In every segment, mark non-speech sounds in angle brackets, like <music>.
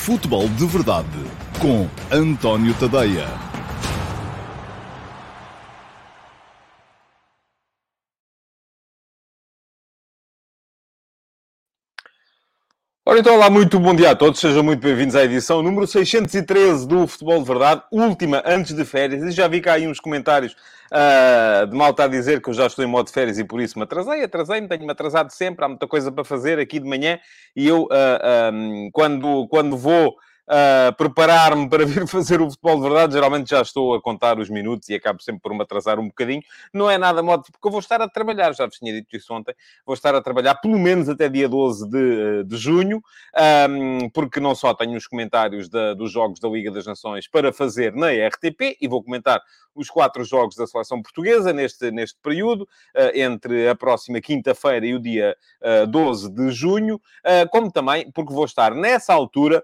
Futebol de Verdade com António Tadeia. Ora então, olá, muito bom dia a todos, sejam muito bem-vindos à edição número 613 do Futebol de Verdade, última antes de férias, e já vi cá aí uns comentários uh, de malta a dizer que eu já estou em modo de férias e por isso me atrasei, atrasei-me, tenho-me atrasado sempre, há muita coisa para fazer aqui de manhã, e eu, uh, ah, um, quando, quando vou uh, preparar-me para vir <laughs> fazer o futebol de verdade, geralmente já estou a contar os minutos e acabo sempre por me atrasar um bocadinho. Não é nada modo, porque eu vou estar a trabalhar, já vos tinha dito isso ontem, vou estar a trabalhar pelo menos até dia 12 de, de junho, um, porque não só tenho os comentários da, dos jogos da Liga das Nações para fazer na RTP e vou comentar os quatro jogos da seleção portuguesa neste, neste período, uh, entre a próxima quinta-feira e o dia uh, 12 de junho, uh, como também porque vou estar nessa altura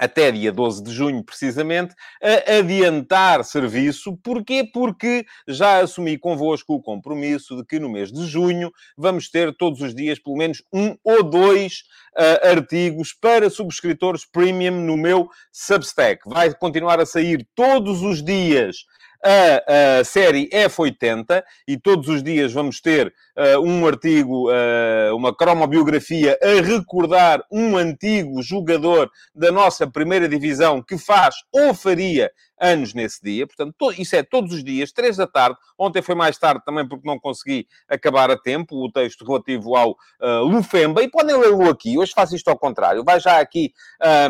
até dia 12 de junho, precisamente, a adiantar serviço. Porquê? Porque já assumi convosco o compromisso de que no mês de junho vamos ter todos os dias pelo menos um ou dois uh, artigos para subscritores premium no meu Substack. Vai continuar a sair todos os dias a, a série F80 e todos os dias vamos ter uh, um artigo, uh, uma cromobiografia a recordar um antigo jogador da nossa primeira divisão que faz ou faria anos nesse dia. Portanto, isso é todos os dias, três da tarde. Ontem foi mais tarde também porque não consegui acabar a tempo o texto relativo ao uh, Lufemba. E podem lê-lo aqui. Hoje faço isto ao contrário. Vai já aqui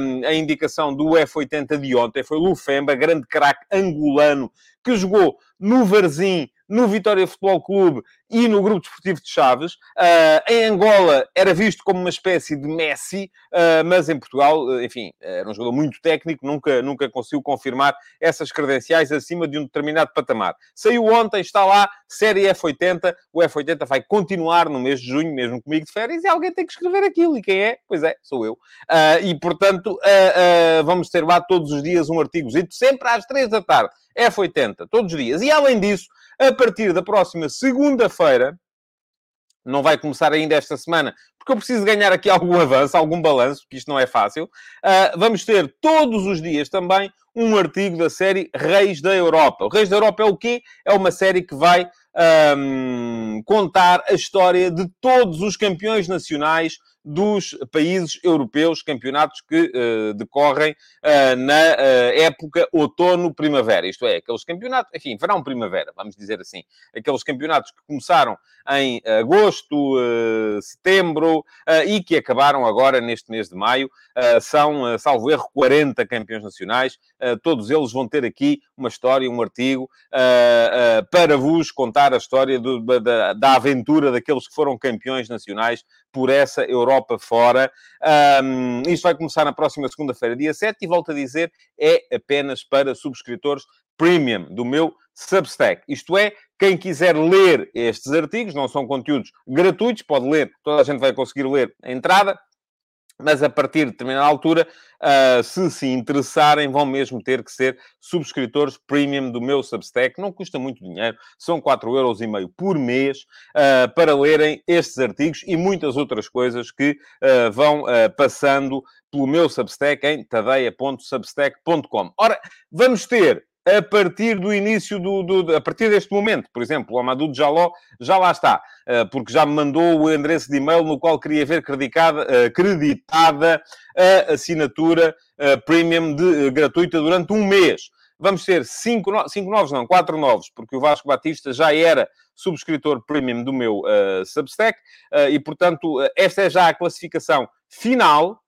um, a indicação do F80 de ontem. Foi Lufemba, grande craque angolano, que jogou no Varzim no Vitória Futebol Clube e no Grupo Desportivo de Chaves. Uh, em Angola era visto como uma espécie de Messi, uh, mas em Portugal, enfim, era um jogador muito técnico, nunca, nunca conseguiu confirmar essas credenciais acima de um determinado patamar. Saiu ontem, está lá, série F80. O F80 vai continuar no mês de junho, mesmo comigo de férias, e alguém tem que escrever aquilo. E quem é? Pois é, sou eu. Uh, e, portanto, vamos ter lá todos os dias um artigo, sempre às três da tarde. F80, todos os dias. E, além disso, a partir da próxima segunda-feira, não vai começar ainda esta semana, porque eu preciso ganhar aqui algum avanço, algum balanço, porque isto não é fácil. Uh, vamos ter todos os dias também um artigo da série Reis da Europa. O Reis da Europa é o quê? É uma série que vai um, contar a história de todos os campeões nacionais dos países europeus, campeonatos que uh, decorrem uh, na uh, época outono-primavera. Isto é, aqueles campeonatos, enfim, verão-primavera, vamos dizer assim. Aqueles campeonatos que começaram em agosto, setembro e que acabaram agora neste mês de maio. são, salvo erro, 40 campeões nacionais. todos eles vão ter aqui uma história, um artigo, para vos contar a história do, da, da aventura daqueles que foram campeões nacionais por essa Europa fora. Um, isto vai começar na próxima segunda-feira, dia 7, e volto a dizer, é apenas para subscritores premium do meu Substack. Isto é, quem quiser ler estes artigos, não são conteúdos gratuitos, pode ler, toda a gente vai conseguir ler a entrada, mas a partir de determinada altura, uh, se se interessarem, vão mesmo ter que ser subscritores premium do meu Substack. Não custa muito dinheiro, são 4,5€ por mês uh, para lerem estes artigos e muitas outras coisas que uh, vão passando pelo meu Substack em tadeia.substack.com. Ora, vamos ter a partir do início do, do, a partir deste momento, por exemplo, o Amadou Jaló já lá está, eh, porque já me mandou o endereço de e-mail no qual queria ver creditada, eh, creditada a assinatura eh, premium de, gratuita durante um mês. Vamos ter cinco, cinco novos, não, quatro novos, porque o Vasco Batista já era subscritor premium do meu uh, Substack, uh, e portanto, esta é já a classificação final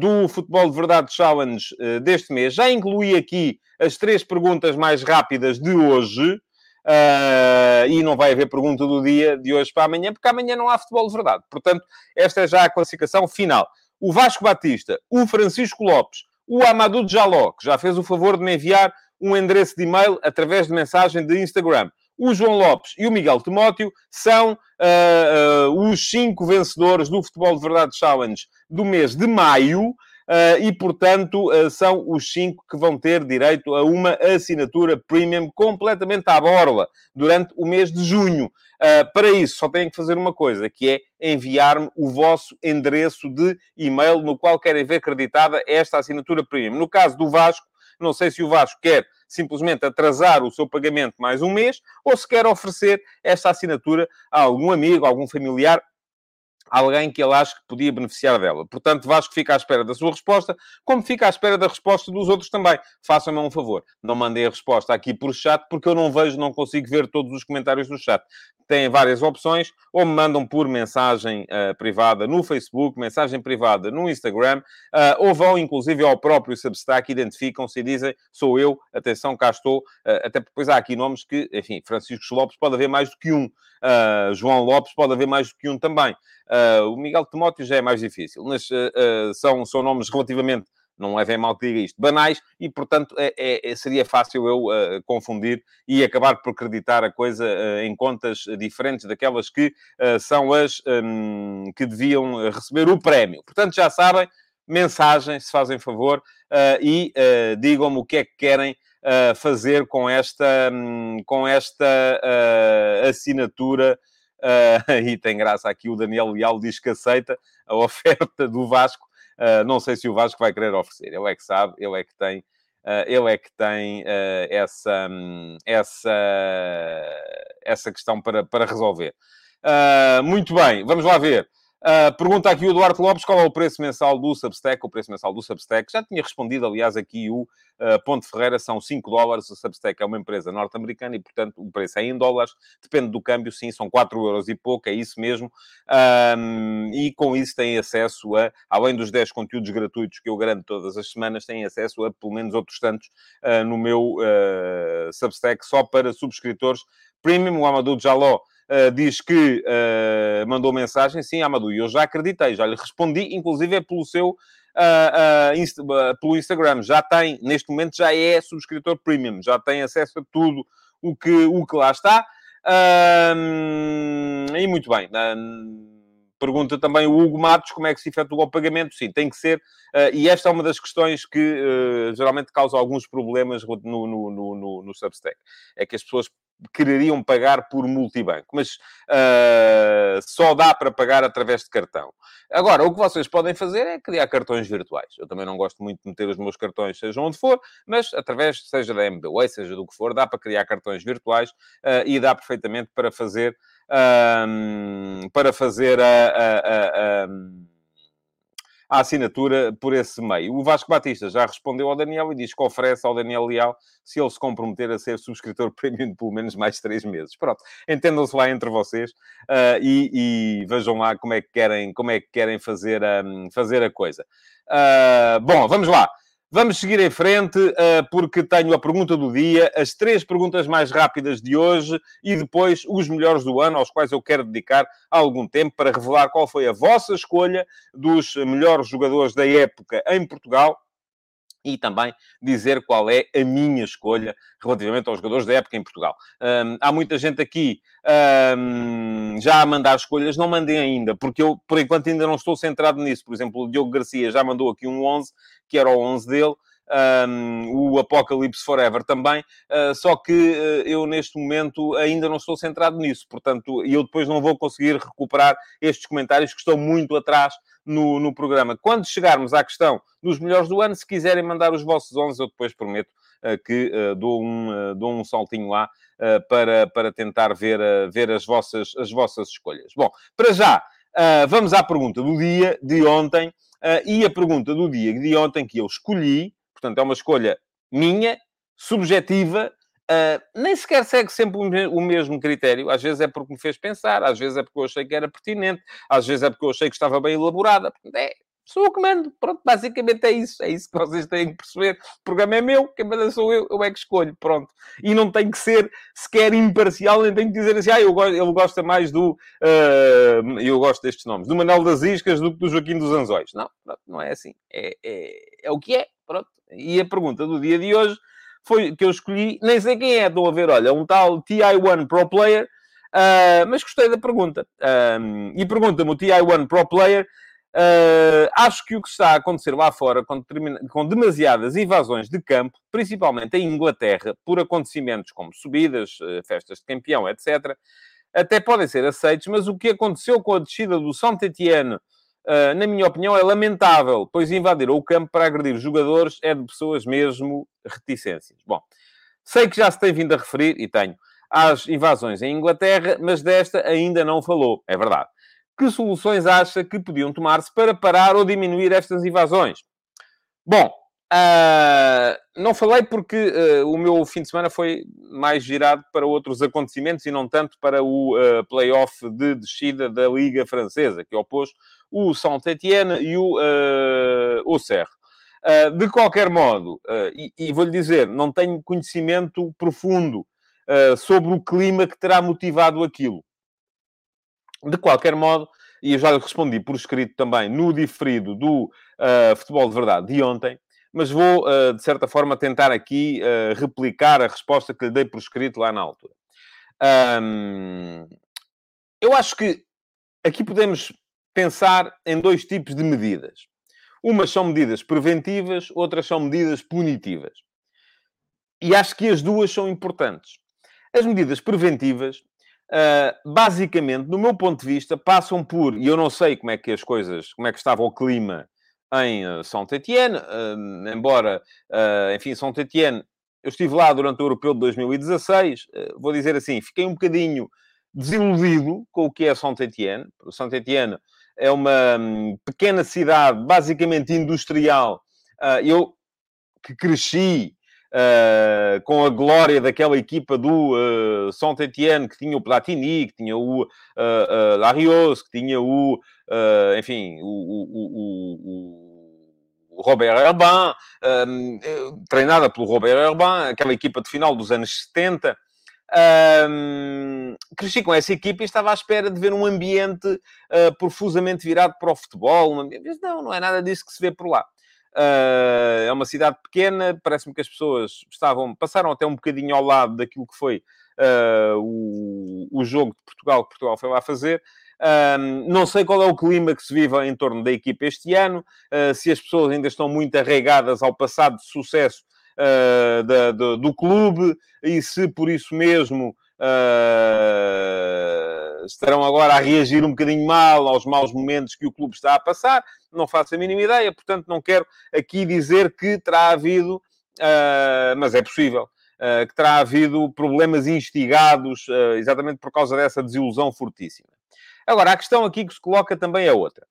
do Futebol de Verdade Challenge deste mês. Já incluí aqui as três perguntas mais rápidas de hoje. Uh, e não vai haver pergunta do dia de hoje para amanhã, porque amanhã não há futebol de verdade. Portanto, esta é já a classificação final. O Vasco Batista, o Francisco Lopes, o Amadou Jaló, que já fez o favor de me enviar um endereço de e-mail através de mensagem de Instagram. O João Lopes e o Miguel Timóteo são uh, uh, os cinco vencedores do Futebol de Verdade Challenge do mês de maio. Uh, e, portanto, uh, são os cinco que vão ter direito a uma assinatura premium completamente à borla durante o mês de junho. Uh, para isso, só têm que fazer uma coisa, que é enviar-me o vosso endereço de e-mail no qual querem ver acreditada esta assinatura premium. No caso do Vasco, não sei se o Vasco quer simplesmente atrasar o seu pagamento mais um mês ou se quer oferecer esta assinatura a algum amigo, a algum familiar alguém que ele acha que podia beneficiar dela. Portanto, Vasco fica à espera da sua resposta, como fica à espera da resposta dos outros também. Façam-me um favor, não mandem a resposta aqui por chat, porque eu não vejo, não consigo ver todos os comentários do chat. Têm várias opções, ou me mandam por mensagem uh, privada no Facebook, mensagem privada no Instagram, uh, ou vão, inclusive, ao próprio Substack, identificam-se e dizem, sou eu, atenção, cá estou, uh, até porque depois há aqui nomes que, enfim, Francisco Lopes pode haver mais do que um, João Lopes pode haver mais do que um também. Uh, o Miguel Timóteo já é mais difícil, mas uh, são, são nomes relativamente, não levem mal que diga isto, banais, e portanto é, é, é seria fácil eu uh, confundir e acabar por acreditar a coisa em contas diferentes daquelas que são as um, que deviam receber o prémio. Portanto, já sabem, mensagem, se fazem favor, e digam-me o que é que querem. Fazer com esta, um, com esta assinatura Uh, <laughs> e tem graça aqui o Daniel Leal diz que aceita a oferta do Vasco. Uh, não sei se o Vasco vai querer oferecer. Ele é que sabe, ele é que tem, uh, ele é que tem essa, um, essa, essa questão para, para resolver. muito bem, vamos lá ver. Uh, pergunta aqui o Duarte Lopes qual é o preço mensal do Substack. O preço mensal do Substack já tinha respondido, aliás, aqui o uh, Ponte Ferreira são 5 dólares. O Substack é uma empresa norte-americana e, portanto, o preço é em dólares. Depende do câmbio, sim, são 4 euros e pouco, é isso mesmo. Um, e com isso têm acesso a, além dos 10 conteúdos gratuitos que eu garanto todas as semanas, têm acesso a pelo menos outros tantos uh, no meu Substack só para subscritores premium. O Amadou Jaló Uh, diz que uh, mandou mensagem, sim, Amadou, eu já acreditei, já lhe respondi, inclusive é pelo seu uh, insta pelo Instagram, já tem, neste momento já é subscritor premium, já tem acesso a tudo o que, o que lá está. e muito bem. Pergunta também o Hugo Matos como é que se efetua o pagamento. Sim, tem que ser. Uh, e esta é uma das questões que uh, geralmente causa alguns problemas no, no, no, no, no Substack. É que as pessoas quereriam pagar por multibanco, mas uh, só dá para pagar através de cartão. Agora, o que vocês podem fazer é criar cartões virtuais. Eu também não gosto muito de meter os meus cartões, seja onde for, mas através, seja da MBWay, seja do que for, dá para criar cartões virtuais uh, e dá perfeitamente para fazer, para fazer a, a, a, a a assinatura por esse meio. O Vasco Batista já respondeu ao Daniel e diz que oferece ao Daniel Leal se ele se comprometer a ser subscritor <laughs> premium de pelo menos mais três meses. Pronto, entendam-se lá entre vocês uh, e, e, vejam lá como é que querem, como é que querem fazer, um, fazer a coisa. Uh, bom, vamos lá. Vamos seguir em frente, uh, porque tenho a pergunta do dia, as três perguntas mais rápidas de hoje e depois os melhores do ano, aos quais eu quero dedicar algum tempo para revelar qual foi a vossa escolha dos melhores jogadores da época em Portugal e também dizer qual é a minha escolha relativamente aos jogadores da época em Portugal. Há muita gente aqui já a mandar escolhas, não mandem ainda, porque eu, por enquanto, ainda não estou centrado nisso. Por exemplo, o Diogo Garcia já mandou aqui um 11, que era o 11 dele. Um, o Apocalypse Forever também, uh, só que uh, eu neste momento ainda não estou centrado nisso, portanto, eu depois não vou conseguir recuperar estes comentários que estão muito atrás no, no programa. Quando chegarmos à questão dos melhores do ano, se quiserem mandar os vossos 11, eu depois prometo uh, que dou, um, dou um saltinho lá para, para tentar ver, ver as, vossas, as vossas escolhas. Bom, para já, vamos à pergunta do dia de ontem. e a pergunta do dia de ontem que eu escolhi, portanto, é uma escolha minha, subjetiva, Uh, nem sequer segue sempre o mesmo critério. Às vezes é porque me fez pensar, às vezes é porque eu achei que era pertinente, às vezes é porque eu achei que estava bem elaborada. É, sou eu que mando. Pronto, basicamente é isso. É isso que vocês têm que perceber. O programa é meu, quem manda sou eu, eu é que escolho. Pronto. E não tem que ser sequer imparcial, nem tem que dizer assim, ah, eu ele gosta mais do. Uh, eu gosto destes nomes, do Manuel das Iscas do que do Joaquim dos Anzóis. Não, não é assim. É, é, é o que é. Pronto. E a pergunta do dia de hoje foi que eu escolhi, nem sei quem é, estou a ver, olha, um tal TI1 Pro Player, uh, mas gostei da pergunta. E pergunta-me o TI1 Pro Player, Uh, acho que o que está a acontecer lá fora, com, com, demasiadas invasões de campo, principalmente em Inglaterra, por acontecimentos como subidas, uh, festas de campeão, etc., até podem ser aceitos, mas o que aconteceu com a descida do Saint-Étienne, uh, na minha opinião, é lamentável, pois invadir o campo para agredir jogadores é de pessoas mesmo reticências. Bom, sei que já se tem vindo a referir, e tenho, às invasões em Inglaterra, mas desta ainda não falou, é verdade que soluções acha que podiam tomar-se para parar ou diminuir estas invasões? Bom, uh, não falei porque uh, o meu fim de semana foi mais girado para outros acontecimentos e não tanto para o play-off de descida da Liga Francesa, que opôs o Saint-Étienne e o uh, Auxerre. Uh, de qualquer modo, e, e vou-lhe dizer, não tenho conhecimento profundo sobre o clima que terá motivado aquilo. De qualquer modo, e eu já lhe respondi por escrito também no diferido do uh, Futebol de Verdade de ontem, mas vou, uh, de certa forma, tentar aqui uh, replicar a resposta que lhe dei por escrito lá na altura. Um, eu acho que aqui podemos pensar em dois tipos de medidas. Umas são medidas preventivas, outras são medidas punitivas. E acho que as duas são importantes. As medidas preventivas Uh, basicamente, no meu ponto de vista, passam por, e eu não sei como é que as coisas, como é que estava o clima em uh, Saint-Étienne, uh, embora, enfim, Saint-Étienne, eu estive lá durante o Europeu de 2016, vou dizer assim, fiquei um bocadinho desiludido com o que é Saint-Étienne. Saint-Étienne é uma um, pequena cidade, basicamente industrial. eu que cresci uh, com a glória daquela equipa do uh, Saint-Étienne, que tinha o Platini, que tinha o uh, uh, Larios, que tinha o, enfim, o, o, o, o Robert Herbin, treinada pelo Robert Herbin, aquela equipa de final dos anos 70. Um, cresci com essa equipa e estava à espera de ver um ambiente uh, profusamente virado para o futebol. Um ambiente... Não, não é nada disso que se vê por lá. Uh, é uma cidade pequena, parece-me que as pessoas estavam, passaram até um bocadinho ao lado daquilo que foi uh, o, o jogo de Portugal que Portugal foi lá fazer. Uh, não sei qual é o clima que se vive em torno da equipa este ano, se as pessoas ainda estão muito arraigadas ao passado de sucesso da, do, do clube e se por isso mesmo uh, estarão agora a reagir um bocadinho mal aos maus momentos que o clube está a passar. Não faço a mínima ideia, portanto, não quero aqui dizer que terá havido, uh, mas é possível. Uh, que terá havido problemas instigados exatamente por causa dessa desilusão fortíssima. Agora, a questão aqui que se coloca também é outra.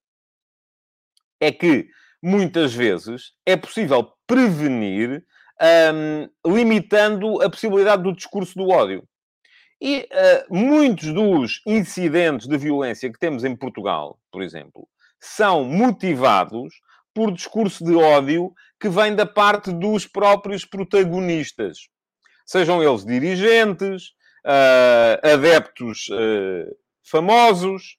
É que, muitas vezes, é possível prevenir um, limitando a possibilidade do discurso do ódio. E uh, muitos dos incidentes de violência que temos em Portugal, por exemplo, são motivados por discurso de ódio que vem da parte dos próprios protagonistas. Sejam eles dirigentes, uh, adeptos uh, famosos,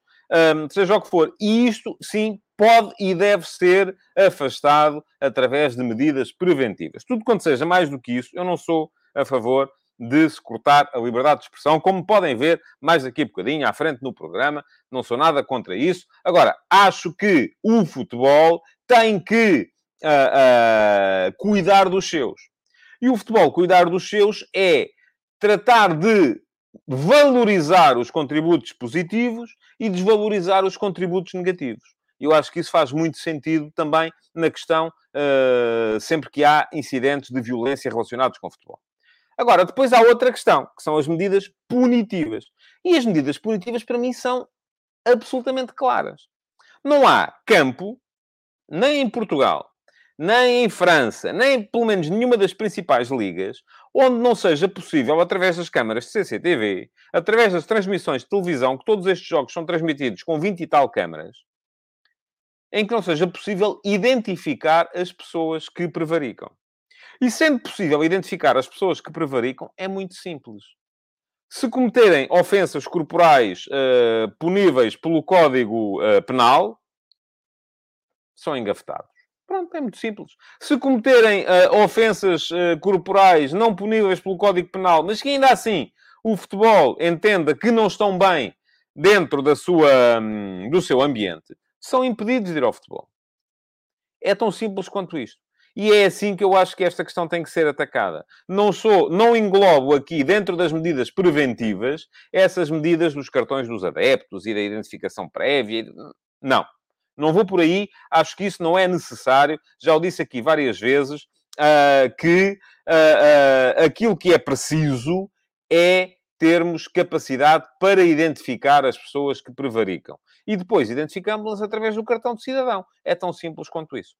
um, seja o que for. E isto, sim, pode e deve ser afastado através de medidas preventivas. Tudo quanto seja mais do que isso, eu não sou a favor de se cortar a liberdade de expressão, como podem ver mais aqui um bocadinho à frente no programa. Não sou nada contra isso. Agora, acho que o futebol tem que uh, uh, cuidar dos seus. E o futebol cuidar dos seus é tratar de valorizar os contributos positivos e desvalorizar os contributos negativos. Eu acho que isso faz muito sentido também na questão, uh, sempre que há incidentes de violência relacionados com o futebol. Agora, depois há outra questão, que são as medidas punitivas. E as medidas punitivas, para mim, são absolutamente claras. Não há campo, nem em Portugal, nem em França, nem pelo menos nenhuma das principais ligas, onde não seja possível, através das câmaras de CCTV, através das transmissões de televisão, que todos estes jogos são transmitidos com 20 e tal câmaras, em que não seja possível identificar as pessoas que prevaricam. E sendo possível identificar as pessoas que prevaricam, é muito simples. Se cometerem ofensas corporais uh, puníveis pelo Código uh, Penal, são engafetados. Pronto, é muito simples. Se cometerem uh, ofensas corporais não puníveis pelo Código Penal, mas que ainda assim o futebol entenda que não estão bem dentro da sua, um, do seu ambiente, são impedidos de ir ao futebol. É tão simples quanto isto. E é assim que eu acho que esta questão tem que ser atacada. Não sou, não englobo aqui, dentro das medidas preventivas, essas medidas dos cartões dos adeptos e da identificação prévia. Não. Não vou por aí. Acho que isso não é necessário. Já o disse aqui várias vezes, uh, que uh, uh, aquilo que é preciso é termos capacidade para identificar as pessoas que prevaricam. E depois identificamos-las através do cartão de cidadão. É tão simples quanto isso.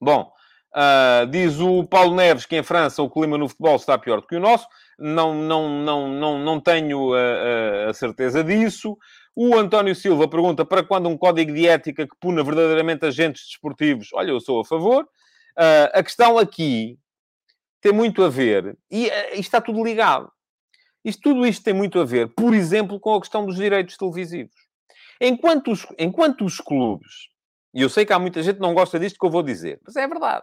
Bom, uh, diz o Paulo Neves que em França o clima no futebol está pior do que o nosso. Não, não, não, não, não tenho a, a, certeza disso. O António Silva pergunta para quando um código de ética que puna verdadeiramente agentes desportivos? Olha, eu sou a favor. Uh, a questão aqui tem muito a ver, e, uh, está tudo ligado. Isto, tudo isto tem muito a ver, por exemplo, com a questão dos direitos televisivos. Enquanto os, enquanto os clubes e eu sei que há muita gente que não gosta disto que eu vou dizer, mas é verdade.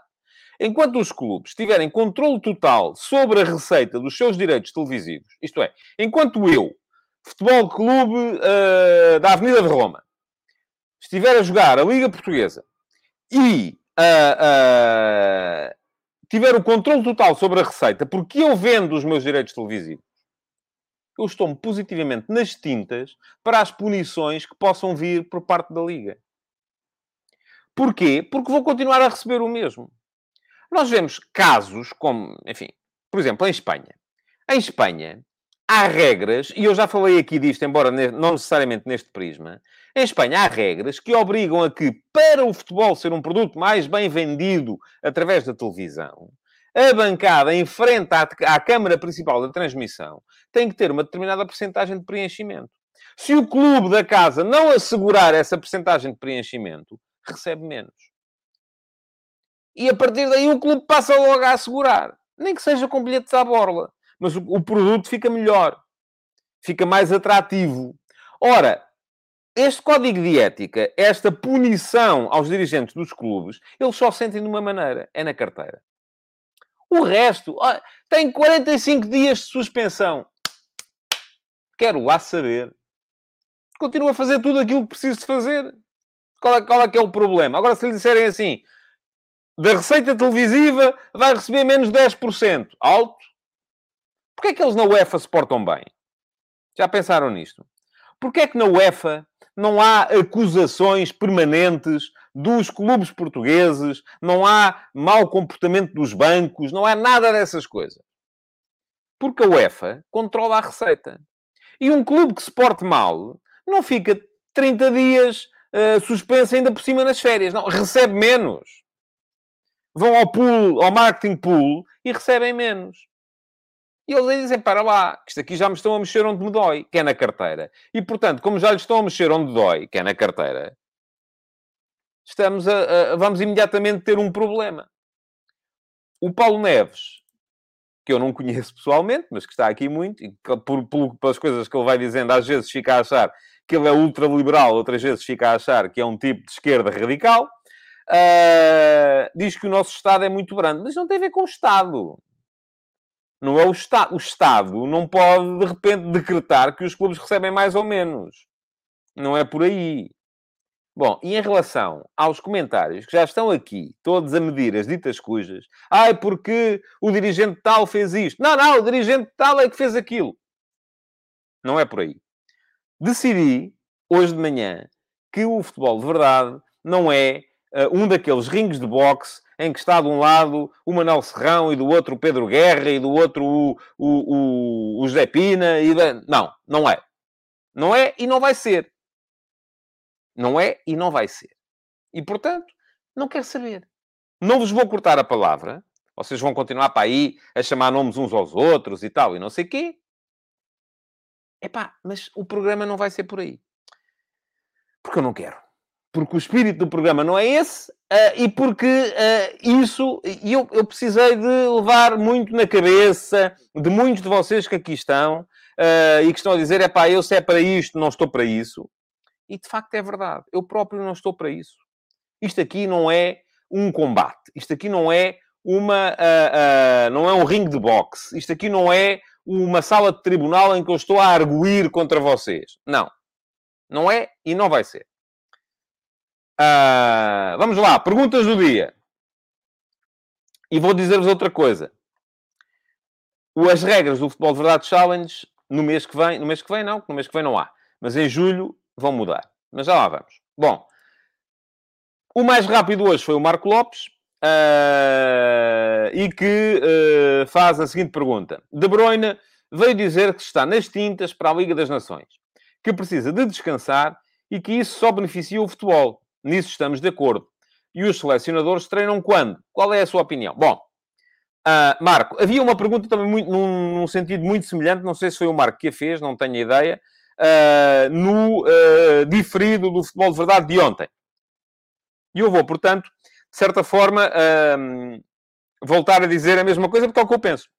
Enquanto os clubes tiverem controle total sobre a receita dos seus direitos televisivos, isto é, enquanto eu, Futebol Clube uh, da Avenida de Roma, estiver a jogar a Liga Portuguesa e uh, uh, tiver o controle total sobre a receita, porque eu vendo os meus direitos televisivos, eu estou-me positivamente nas tintas para as punições que possam vir por parte da Liga. Porquê? Porque vou continuar a receber o mesmo. Nós vemos casos como, enfim, por exemplo, em Espanha. Em Espanha, há regras, e eu já falei aqui disto, embora não necessariamente neste prisma. Em Espanha, há regras que obrigam a que, para o futebol ser um produto mais bem vendido através da televisão, a bancada em frente à, à câmara principal da transmissão tem que ter uma determinada porcentagem de preenchimento. Se o clube da casa não assegurar essa porcentagem de preenchimento, recebe menos. E a partir daí o clube passa logo a assegurar. Nem que seja com bilhetes à borla. Mas o, o produto fica melhor. Fica mais atrativo. Ora, este código de ética, esta punição aos dirigentes dos clubes, eles só sentem de uma maneira: é na carteira. O resto, tem 45 dias de suspensão. Quero lá saber. Continua a fazer tudo aquilo que preciso de fazer. Qual é, qual é que é o problema? Agora, se lhe disserem assim, da receita televisiva vai receber menos 10%. Alto. Porquê é que eles na UEFA se portam bem? Já pensaram nisto? Porquê é que na UEFA não há acusações permanentes dos clubes portugueses, não há mau comportamento dos bancos, não há nada dessas coisas? Porque a UEFA controla a receita. E um clube que se porte mal não fica 30 dias uh, suspensa ainda por cima nas férias. Não, recebe menos. Vão ao pool, ao marketing pool e recebem menos. E eles aí dizem, para lá, que isto aqui já me estão a mexer onde me dói, que é na carteira. E, portanto, como já lhes estão a mexer onde dói, que é na carteira, estamos a, a, vamos imediatamente ter um problema. O Paulo Neves, que eu não conheço pessoalmente, mas que está aqui muito, e que, por, por, pelas coisas que ele vai dizendo, às vezes fica a achar que ele é ultraliberal, outras vezes fica a achar que é um tipo de esquerda radical. Uh, diz que o nosso Estado é muito grande, mas não tem a ver com o Estado. Não é o Estado. O Estado não pode, de repente, decretar que os clubes recebem mais ou menos. Não é por aí. Bom, e em relação aos comentários que já estão aqui, todos a medir as ditas cujas, ai, porque o dirigente tal fez isto. Não, não, o dirigente tal é que fez aquilo. Não é por aí decidi, hoje de manhã, que o futebol de verdade não é uh, um daqueles rings de boxe em que está de um lado o Manuel Serrão e do outro o Pedro Guerra e do outro o, o, o, o José Pina. E Não, não é. Não é e não vai ser. Não é e não vai ser. E, portanto, não quero saber. Não vos vou cortar a palavra. Vocês vão continuar para aí a chamar nomes uns aos outros e tal, e não sei quê. Epá, mas o programa não vai ser por aí. Porque eu não quero. Porque o espírito do programa não é esse uh, e porque uh, isso... E eu, eu precisei de levar muito na cabeça de muitos de vocês que aqui estão uh, e que estão a dizer, epá, eu se é para isto, não estou para isso. E de facto é verdade. Eu próprio não estou para isso. Isto aqui não é um combate. Isto aqui não é uma... Uh, uh, não é um ringue de boxe. Isto aqui não é uma sala de tribunal em que eu estou a arguir contra vocês. Não. Não é e não vai ser. Uh, vamos lá, perguntas do dia. E vou dizer-vos outra coisa. As regras do Futebol de Verdade Challenge, no mês que vem, no mês que vem não, no mês que vem não há, mas em julho vão mudar. Mas já lá vamos. Bom, o mais rápido hoje foi o Marco Lopes, uh, e que uh, faz a seguinte pergunta. De Bruyne veio dizer que está nas tintas para a Liga das Nações, que precisa de descansar e que isso só beneficia o futebol. Nisso estamos de acordo. E os selecionadores treinam quando? Qual é a sua opinião? Bom, uh, Marco, havia uma pergunta também muito, num, num, sentido muito semelhante, não sei se foi o Marco que a fez, não tenho ideia, no uh, diferido do futebol de verdade de ontem. E eu vou, portanto, de certa forma, voltar a dizer a mesma coisa, porque é o que eu penso.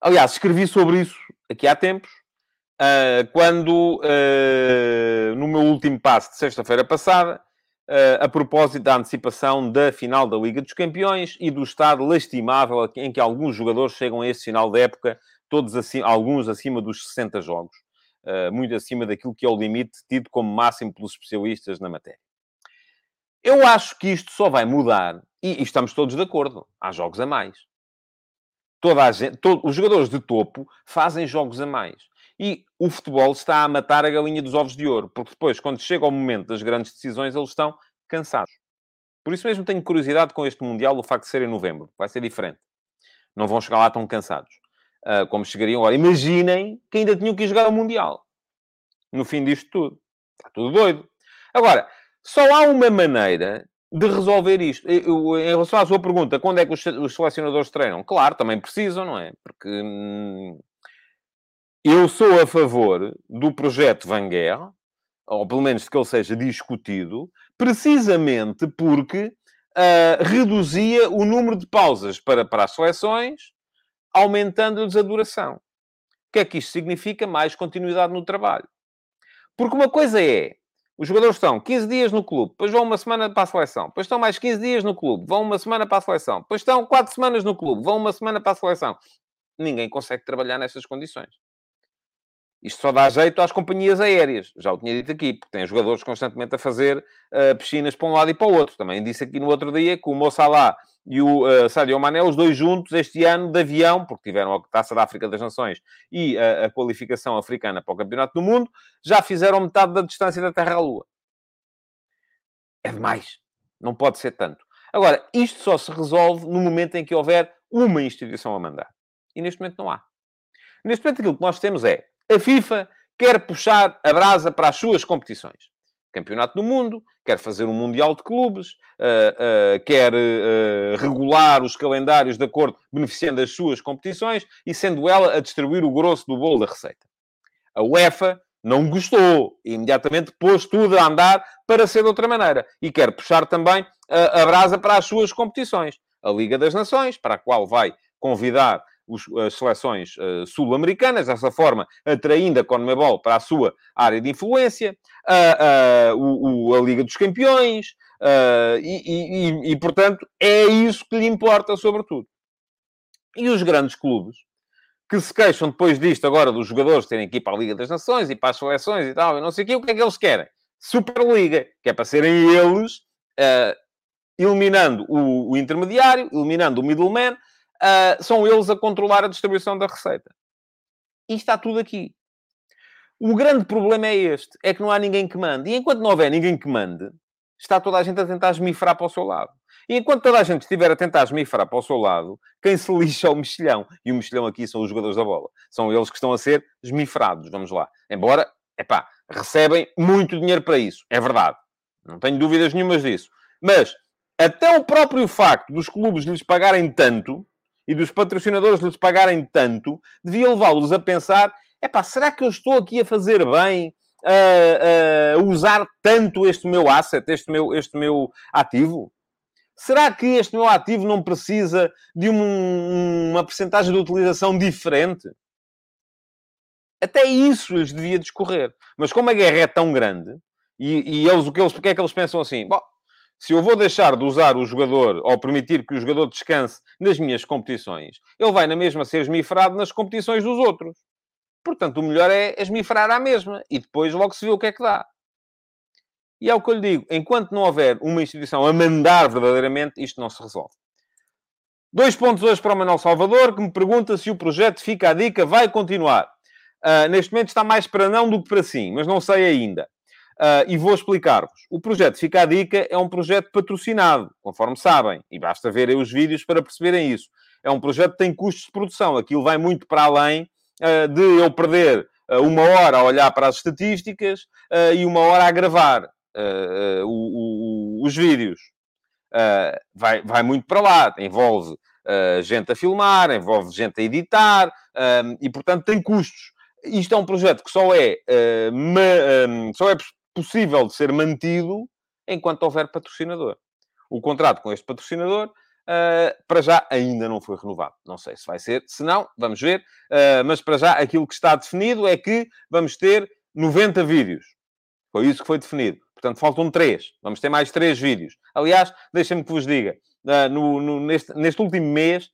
Aliás, escrevi sobre isso aqui há tempos, uh, quando, no meu último passo de sexta-feira passada, a propósito da antecipação da final da Liga dos Campeões e do estado lastimável em que alguns jogadores chegam a esse final da época, todos assim, alguns acima dos 60 jogos, muito acima daquilo que é o limite tido como máximo pelos especialistas na matéria. Eu acho que isto só vai mudar, e, e estamos todos de acordo, há jogos a mais. Toda a gente, todo, os jogadores de topo fazem jogos a mais. E o futebol está a matar a galinha dos ovos de ouro, porque depois, quando chega o momento das grandes decisões, eles estão cansados. Por isso mesmo tenho curiosidade com este Mundial, o facto de ser em novembro. Vai ser diferente. Não vão chegar lá tão cansados uh, como chegariam agora. Imaginem que ainda tinham que ir jogar o Mundial. No fim disto tudo. Está tudo doido. Agora, só há uma maneira de resolver isto. Eu, em relação à sua pergunta, quando é que os, os selecionadores treinam? Claro, também precisam, não é? Porque hum, eu sou a favor do projeto Van Guerre, ou pelo menos de que ele seja discutido, precisamente porque uh, reduzia o número de pausas para, para as seleções, aumentando-lhes a duração. O que é que isto significa? Mais continuidade no trabalho. Porque uma coisa é os jogadores estão 15 dias no clube, depois vão uma semana para a seleção, depois estão mais 15 dias no clube, vão uma semana para a seleção, depois estão 4 semanas no clube, vão uma semana para a seleção. Ninguém consegue trabalhar nessas condições. Isto só dá jeito às companhias aéreas. Já o tinha dito aqui, porque tem jogadores constantemente a fazer uh, piscinas para um lado e para o outro. Também disse aqui no outro dia que o Mo Salah e o uh, Sadio Mané, os dois juntos, este ano, de avião, porque tiveram a Taça da África das Nações e a, a qualificação africana para o Campeonato do Mundo, já fizeram metade da distância da Terra à Lua. É demais. Não pode ser tanto. Agora, isto só se resolve no momento em que houver uma instituição a mandar. E neste momento não há. Neste momento aquilo que nós temos é a FIFA quer puxar a brasa para as suas competições. Campeonato do Mundo, quer fazer um Mundial de Clubes, uh, uh, quer uh, regular os calendários de acordo, beneficiando as suas competições e sendo ela a distribuir o grosso do bolo da receita. A UEFA não gostou e imediatamente pôs tudo a andar para ser de outra maneira e quer puxar também a brasa para as suas competições. A Liga das Nações, para a qual vai convidar os, as seleções uh, sul-americanas, dessa forma atraindo a Conmebol para a sua área de influência, uh, uh, o, o, a Liga dos Campeões, e, e, e, portanto, é isso que lhe importa, sobretudo. E os grandes clubes, que se queixam depois disto, agora, dos jogadores terem que ir para a Liga das Nações e para as seleções e tal, e não sei o quê, o que é que eles querem? Superliga, que é para serem eles, eliminando o, o intermediário, eliminando o middleman, uh, são eles a controlar a distribuição da receita. E está tudo aqui. O grande problema é este: é que não há ninguém que mande. E enquanto não houver ninguém que mande, está toda a gente a tentar esmifrar para o seu lado. E enquanto toda a gente estiver a tentar esmifrar para o seu lado, quem se lixa é o mexilhão. E o mexilhão aqui são os jogadores da bola. São eles que estão a ser esmifrados, vamos lá. Embora, epá, recebem muito dinheiro para isso. É verdade. Não tenho dúvidas nenhumas disso. Mas, até o próprio facto dos clubes lhes pagarem tanto, e dos patrocinadores lhes pagarem tanto, devia levá-los a pensar: epá, será que eu estou aqui a fazer bem a, a usar tanto este meu asset, este meu, este meu ativo? Será que este meu ativo não precisa de um, uma percentagem de utilização diferente? Até isso lhes devia discorrer. Mas como a guerra é tão grande, e, e eles, o que eles, porque é que eles pensam assim? Bom, se eu vou deixar de usar o jogador ou permitir que o jogador descanse nas minhas competições, ele vai na mesma ser esmifrado nas competições dos outros. Portanto, o melhor é esmifrar à mesma e depois logo se vê o que é que dá. E é o que eu lhe digo: enquanto não houver uma instituição a mandar verdadeiramente, isto não se resolve. Dois pontos hoje para o Manuel Salvador, que me pergunta se o projeto Fica a Dica vai continuar. Uh, neste momento está mais para não do que para sim, mas não sei ainda. Uh, e vou explicar-vos. O projeto Fica a Dica é um projeto patrocinado, conforme sabem, e basta verem os vídeos para perceberem isso. É um projeto que tem custos de produção. Aquilo vai muito para além uh, de eu perder uh, uma hora a olhar para as estatísticas e uma hora a gravar o, o, os vídeos. vai, vai muito para lá. Envolve gente a filmar, envolve gente a editar, e, portanto, tem custos. Isto é um projeto que só é, ma, só é possível de ser mantido enquanto houver patrocinador. O contrato com este patrocinador, uh, para já, ainda não foi renovado. Não sei se vai ser. Se não, vamos ver. Uh, mas para já, aquilo que está definido é que vamos ter 90 vídeos. Foi isso que foi definido. Portanto, faltam 3. Vamos ter mais 3 vídeos. Aliás, deixem-me que vos diga. Uh, no, no, neste, neste último mês,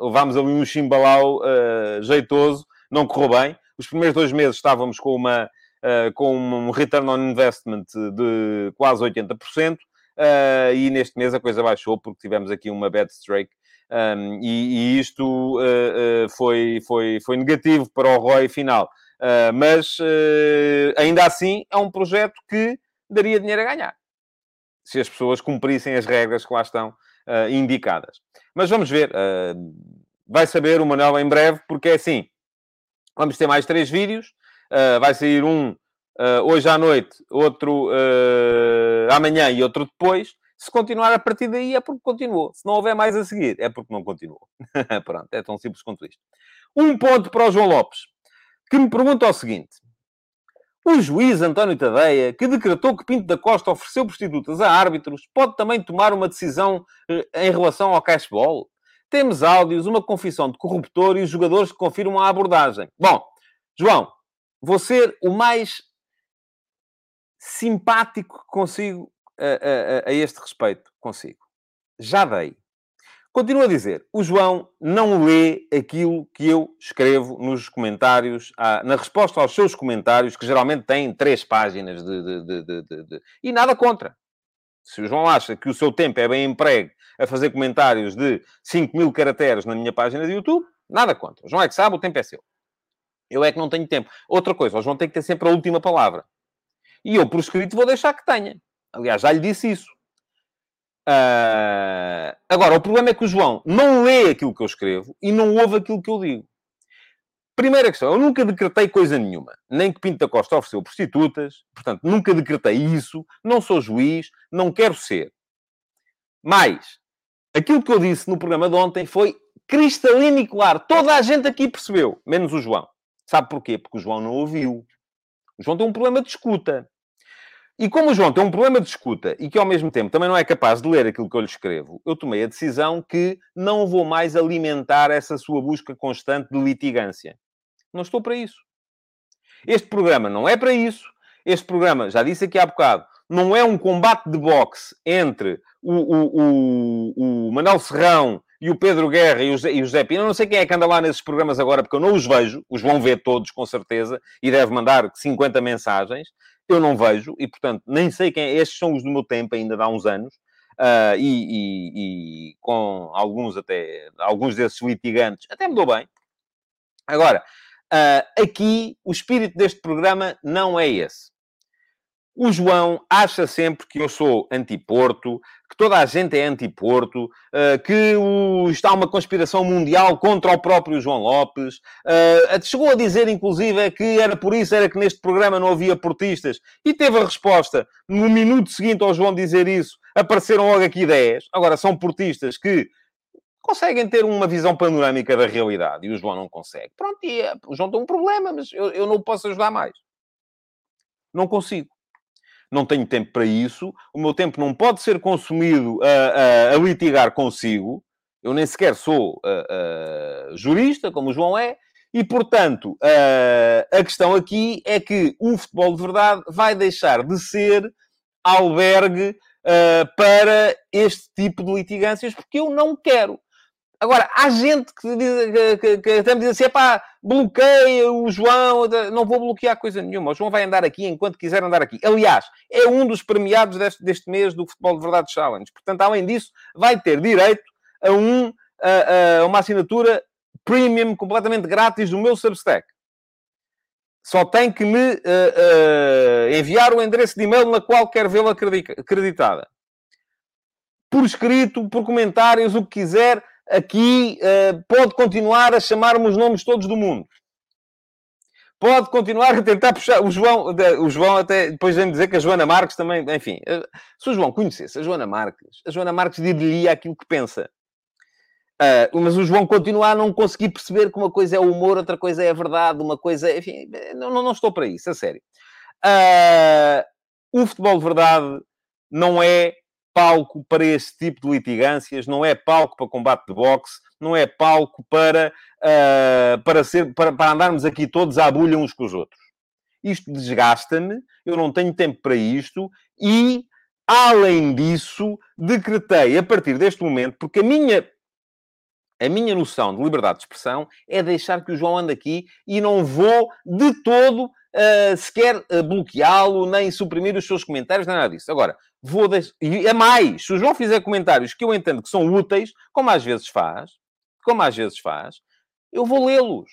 levámos ali um chimbalau jeitoso. Não correu bem. Os primeiros dois meses estávamos com uma uh, com um return on investment de quase 80%, uh, eh, e neste mês a coisa baixou porque tivemos aqui uma bad streak. Um, e, e, isto uh, foi, foi, foi negativo para o ROI final. mas ainda assim é um projeto que daria dinheiro a ganhar se as pessoas cumprissem as regras que lá estão indicadas. Mas vamos ver. Vai saber o Manuel em breve, porque é assim. Vamos ter mais três vídeos. Uh, vai sair um uh, hoje à noite, outro uh, amanhã e outro depois. Se continuar a partir daí é porque continuou. Se não houver mais a seguir, é porque não continuou. <laughs> Pronto, é tão simples quanto isto. Um ponto para o João Lopes, que me pergunta o seguinte. O juiz António Tadeia, que decretou que Pinto da Costa ofereceu prostitutas a árbitros, pode também tomar uma decisão em relação ao cashball? Temos áudios, uma confissão de corruptor e os jogadores que confirmam a abordagem. Bom, João, vou ser o mais simpático que consigo a, a, a este respeito. Consigo. Já dei. Continuo a dizer, o João não lê aquilo que eu escrevo nos comentários, na resposta aos seus comentários, que geralmente têm três páginas de, de, de, de, E nada contra. Se o João acha que o seu tempo é bem emprego a fazer comentários de 5 mil caracteres na minha página de YouTube, nada contra. O João é que sabe, o tempo é seu. Eu é que não tenho tempo. Outra coisa, o João tem que ter sempre a última palavra. E eu, por escrito, vou deixar que tenha. Aliás, já lhe disse isso. Uh... Agora, o problema é que o João não lê aquilo que eu escrevo e não ouve aquilo que eu digo. Primeira questão, eu nunca decretei coisa nenhuma. Nem que Pinto da Costa ofereceu prostitutas. Portanto, nunca decretei isso. Não sou juiz. Não quero ser. Mas, aquilo que eu disse no programa de ontem foi cristalino e claro. Toda a gente aqui percebeu, menos o João. Sabe porquê? Porque o João não ouviu. O João tem um problema de escuta. E como o João tem um problema de escuta e que ao mesmo tempo também não é capaz de ler aquilo que eu lhe escrevo, eu tomei a decisão que não vou mais alimentar essa sua busca constante de litigância. Não estou para isso. Este programa não é para isso. Este programa, já disse aqui há bocado, não é um combate de boxe entre o, o, o, o Manuel Serrão e o Pedro Guerra e o, o José Pina, não sei quem é que anda lá nesses programas agora, porque eu não os vejo, os vão ver todos, com certeza, e deve mandar 50 mensagens, eu não vejo, e portanto, nem sei quem é, estes são os do meu tempo, ainda há uns anos, uh, e, e, e, com alguns até, alguns desses litigantes, até me dou bem. Agora, uh, aqui, o espírito deste programa não é esse. O João acha sempre que eu sou anti-Porto, que toda a gente é anti-Porto, eh, que está uma conspiração mundial contra o próprio João Lopes. Eh, chegou a dizer, inclusive, que era por isso era que neste programa não havia portistas. E teve a resposta. No minuto seguinte ao João dizer isso, apareceram logo aqui ideias. Agora, são portistas que conseguem ter uma visão panorâmica da realidade e o João não consegue. Pronto, e, eh, o João tem um problema, mas eu, eu não posso ajudar mais. Não consigo não tenho tempo para isso, o meu tempo não pode ser consumido a, a, a litigar consigo, eu nem sequer sou uh, jurista, como o João é, e, portanto, a questão aqui é que o futebol de verdade vai deixar de ser albergue para este tipo de litigâncias, porque eu não quero. Agora, há gente que, diz, que, que, que assim, pá, bloqueia o João, não vou bloquear coisa nenhuma, o João vai andar aqui enquanto quiser andar aqui. Aliás, é um dos premiados deste, deste mês do Futebol de Verdade Challenge. Portanto, além disso, vai ter direito a, um, a, a uma assinatura premium completamente grátis do meu Substack. Só tem que me uh, uh, enviar o endereço de e-mail na qual quer vê-la acreditada. Por escrito, por comentários, o que quiser aqui uh, pode continuar a chamar-me os nomes todos do mundo. Pode continuar a tentar puxar. O João, o João até depois vem dizer que a Joana Marques também. Enfim, eh, se o João conhecesse a Joana Marques, a Joana Marques diria aquilo que pensa. Uh, mas o João continua a não conseguir perceber que uma coisa é humor, outra coisa é a verdade, uma coisa. Enfim, não, não estou para isso, a sério. Uh, o futebol de verdade não é palco para esse tipo de litigâncias, não é palco para combate de boxe, não é palco para, uh, para, ser, para, para andarmos aqui todos à bulha uns com os outros. Isto desgasta-me, eu não tenho tempo para isto e, além disso, decretei a partir deste momento, porque a minha a minha noção de liberdade de expressão é deixar que o João ande aqui e não vou de todo uh, sequer uh, bloqueá-lo, nem suprimir os seus comentários, nem nada disso. Agora, vou deixar... E é mais, se o João fizer comentários que eu entendo que são úteis, como às vezes faz, como às vezes faz, eu vou lê-los.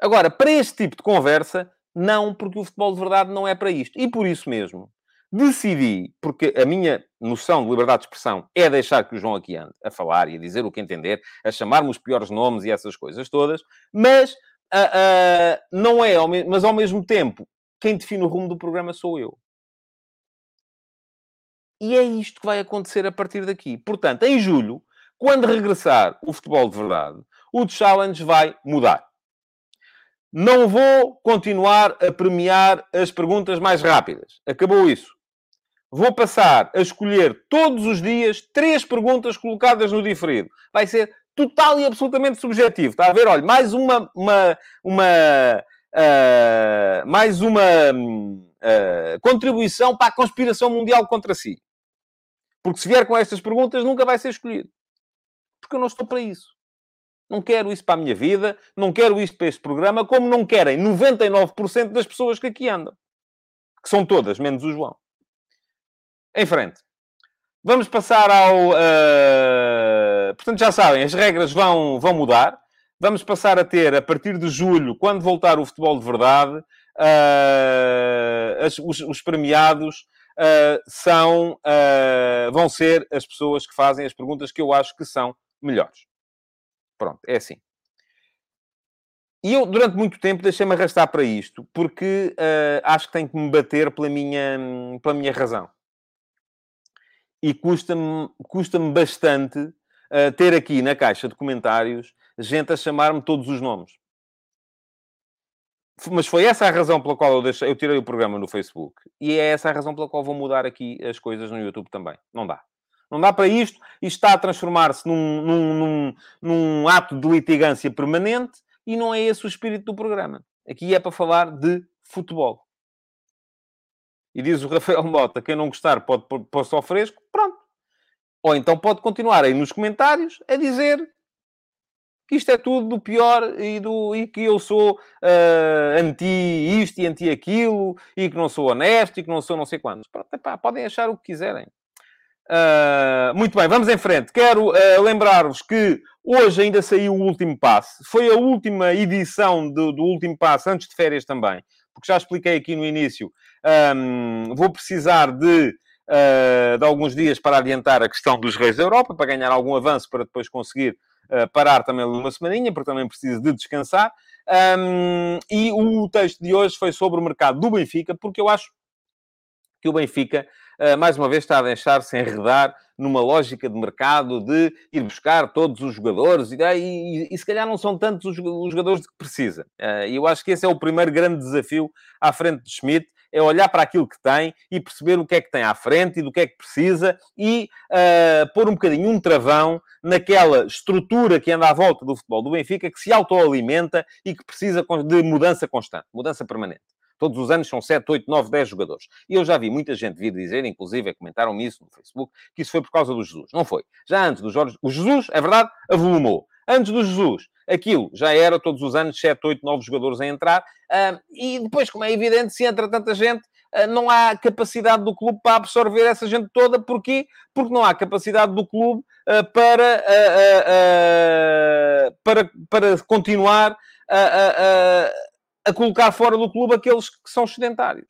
Agora, para este tipo de conversa, não, porque o futebol de verdade não é para isto. E por isso mesmo, decidi, porque a minha noção de liberdade de expressão é deixar que o João aqui ande a falar e a dizer o que entender, a chamar-me os piores nomes e essas coisas todas, mas uh, uh, não é, mas ao mesmo tempo, quem define o rumo do programa sou eu. E é isto que vai acontecer a partir daqui. Portanto, em julho, quando regressar o futebol de verdade, o challenge vai mudar. Não vou continuar a premiar as perguntas mais rápidas. Acabou isso. Vou passar a escolher todos os dias três perguntas colocadas no diferido. Vai ser total e absolutamente subjetivo. Está a ver? Olha, mais uma... uma, uma uh, mais uma uh, contribuição para a conspiração mundial contra si. Porque se vier com estas perguntas, nunca vai ser escolhido. Porque eu não estou para isso. Não quero isso para a minha vida, não quero isto para este programa, como não querem 99% das pessoas que aqui andam. Que são todas, menos o João. Em frente. Vamos passar ao. Uh... Portanto, já sabem, as regras vão, vão mudar. Vamos passar a ter, a partir de julho, quando voltar o futebol de verdade, uh... as, os, os premiados uh, são, vão ser as pessoas que fazem as perguntas que eu acho que são melhores. Pronto, é assim. E eu, durante muito tempo, deixei-me arrastar para isto, porque acho que tenho que me bater pela minha, pela minha razão. E custa-me custa bastante uh, ter aqui na caixa de comentários gente a chamar-me todos os nomes mas foi essa a razão pela qual eu, deixei, eu tirei o programa no Facebook. E é essa a razão pela qual vou mudar aqui as coisas no YouTube também. Não dá. Não dá para isto. Isto está a transformar-se num, num, num, num, ato de litigância permanente e não é esse o espírito do programa. Aqui é para falar de futebol. E diz o Rafael Mota, quem não gostar pode pôr só fresco. Pronto. Ou então pode continuar aí nos comentários a dizer que isto é tudo do pior e, do, e que eu sou uh, anti isto e anti aquilo e que não sou honesto e que não sou não sei quantos. Pronto, epá, podem achar o que quiserem. Uh, muito bem, vamos em frente. Quero uh, lembrar-vos que hoje ainda saiu o último passe. Foi a última edição do, do, último passe, antes de férias também, porque já expliquei aqui no início. Um, vou precisar de, uh, de alguns dias para adiantar a questão dos Reis da Europa, para ganhar algum avanço para depois conseguir parar também uma semaninha, porque também preciso de descansar. Um, e o texto de hoje foi sobre o mercado do Benfica, porque eu acho que o Benfica, uh, mais uma vez, está a deixar-se enredar numa lógica de mercado de ir buscar todos os jogadores, e, e, e se calhar não são tantos os, os jogadores de que precisa. Uh, e eu acho que esse é o primeiro grande desafio à frente de Schmidt, é olhar para aquilo que tem e perceber o que é que tem à frente e do que é que precisa e uh, pôr um bocadinho um travão naquela estrutura que anda à volta do futebol do Benfica, que se autoalimenta e que precisa de mudança constante, mudança permanente. Todos os anos são 7, 8, 9, 10 jogadores. E eu já vi muita gente vir dizer, inclusive comentaram-me isso no Facebook, que isso foi por causa do Jesus. Não foi. Já antes do Jorge... O Jesus, é verdade, avolumou. Antes do Jesus, aquilo já era todos os anos 7, 8, 9 jogadores a entrar. Uh, e depois, como é evidente, se entra tanta gente, uh, não há capacidade do clube para absorver essa gente toda. Porquê? Porque não há capacidade do clube uh, para, para, para continuar a, a colocar fora do clube aqueles que são sedentários.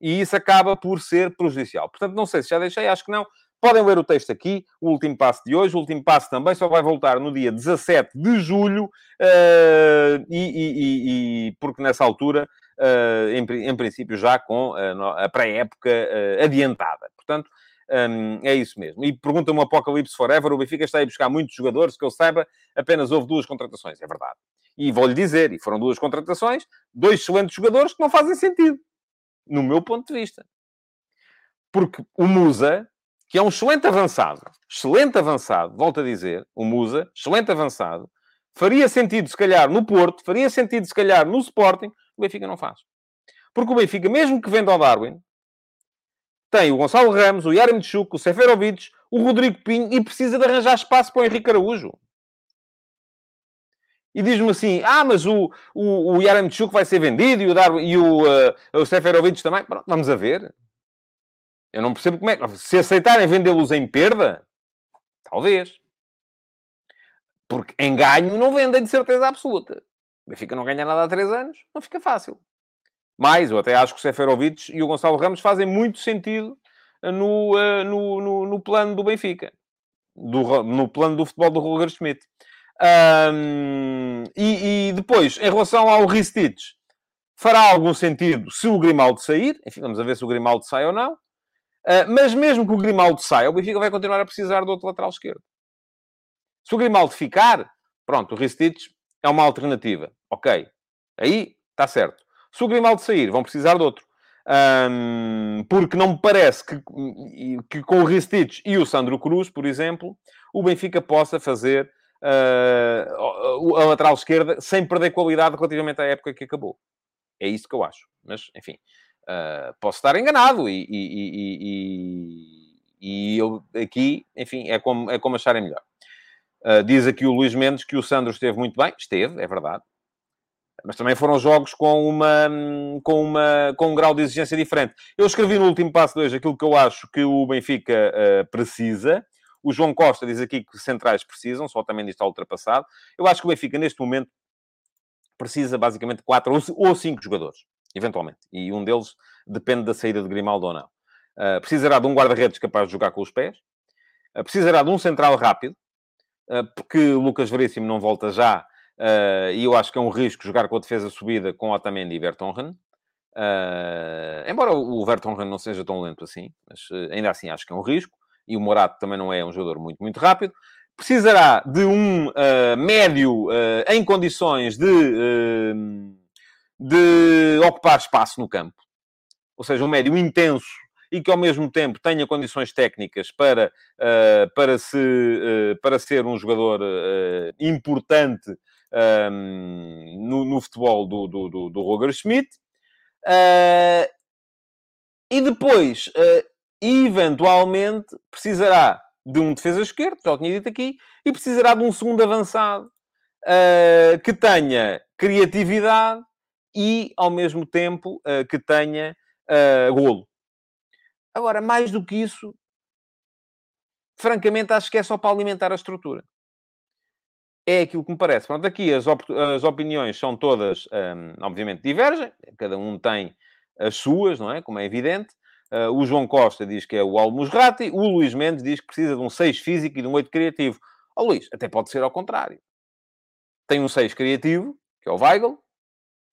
E isso acaba por ser prejudicial. Portanto, não sei se já deixei, acho que não. Podem ler o texto aqui, o último passo de hoje. O último passo também só vai voltar no dia 17 de julho, uh, e, e, e, porque nessa altura, uh, em, em, princípio, já com a, a pré-época uh, adiantada. Portanto, um, é isso mesmo. E pergunta-me o Apocalipse Forever: o Benfica está a buscar muitos jogadores, que eu saiba, apenas houve duas contratações. É verdade. E vou-lhe dizer, e foram duas contratações, dois excelentes jogadores que não fazem sentido, no meu ponto de vista. Porque o Musa que é um excelente avançado, excelente avançado, volto a dizer, o Musa, excelente avançado, faria sentido, se calhar, no Porto, faria sentido, se calhar, no Sporting, o Benfica não faz. Porque o Benfica, mesmo que venda ao Darwin, tem o Gonçalo Ramos, o Yaremchuk, o Seferovic, o Rodrigo Pinho e precisa de arranjar espaço para o Henrique Araújo. E diz-me assim, ah, mas o, o, o Yaremchuk vai ser vendido e o, Darwin, e o, uh, o Seferovic também. Pronto, vamos a ver. Eu não percebo como é que. Se aceitarem vendê-los em perda, talvez. Porque em ganho não vendem de certeza absoluta. O Benfica não ganha nada há três anos, não fica fácil. Mas eu até acho que o Seferovic e o Gonçalo Ramos fazem muito sentido no, uh, no, no, no, plano do Benfica. Do, no plano do futebol do Roger Schmidt. Um, e, e, depois, em relação ao Ristich, fará algum sentido se o Grimaldo sair. Enfim, vamos a ver se o Grimaldo sai ou não. Uh, mas mesmo que o Grimaldo saia, o Benfica vai continuar a precisar do outro lateral esquerdo. Se o Grimaldo ficar, pronto, o Ristich é uma alternativa. Ok. Aí está certo. Se o Grimaldo sair, vão precisar de outro. Um, porque não me parece que, que com o Ristich e o Sandro Cruz, por exemplo, o Benfica possa fazer uh, a lateral esquerda sem perder qualidade relativamente à época que acabou. É isso que eu acho. Mas, enfim, Uh, posso estar enganado e, e, e, e, eu aqui, enfim, é como, é como acharem melhor. Uh, diz aqui o Luís Mendes que o Sandro esteve muito bem. Esteve, é verdade. Mas também foram jogos com, uma, com, uma, com um grau de exigência diferente. Eu escrevi no último passo de hoje aquilo que eu acho que o Benfica uh, precisa. O João Costa diz aqui que centrais precisam, só também está ultrapassado. Eu acho que o Benfica, neste momento, precisa basicamente quatro ou cinco jogadores eventualmente. E um deles depende da saída de Grimaldo ou não. Uh, precisará de um guarda-redes capaz de jogar com os pés. Uh, precisará de um central rápido, uh, porque Lucas Veríssimo não volta já. e eu acho que é um risco jogar com a defesa subida com Otamendi e Vertonghen. embora o Vertonghen não seja tão lento assim, mas ainda assim acho que é um risco. E o Morato também não é um jogador muito, muito rápido precisará de um uh, médio uh, em condições de uh, de ocupar espaço no campo. Ou seja, um médio intenso e que ao mesmo tempo tenha condições técnicas para, uh, para, se, uh, para ser um jogador uh, importante no, no, futebol do, do, do, do Roger Schmidt. e depois, eventualmente, precisará de um defesa esquerdo, já o tinha dito aqui, e precisará de um segundo avançado que tenha criatividade e, ao mesmo tempo, uh, que tenha uh, golo. Agora, mais do que isso, francamente, acho que é só para alimentar a estrutura. É aquilo que me parece. Pronto, aqui as, op as opiniões são todas, um, obviamente, divergem. Cada um tem as suas, não é? Como é evidente. Uh, o João Costa diz que é o Almusrati. O Luís Mendes diz que precisa de um 6 físico e de um 8 criativo. Ó oh, Luís, até pode ser ao contrário. Tem um 6 criativo, que é o Weigl,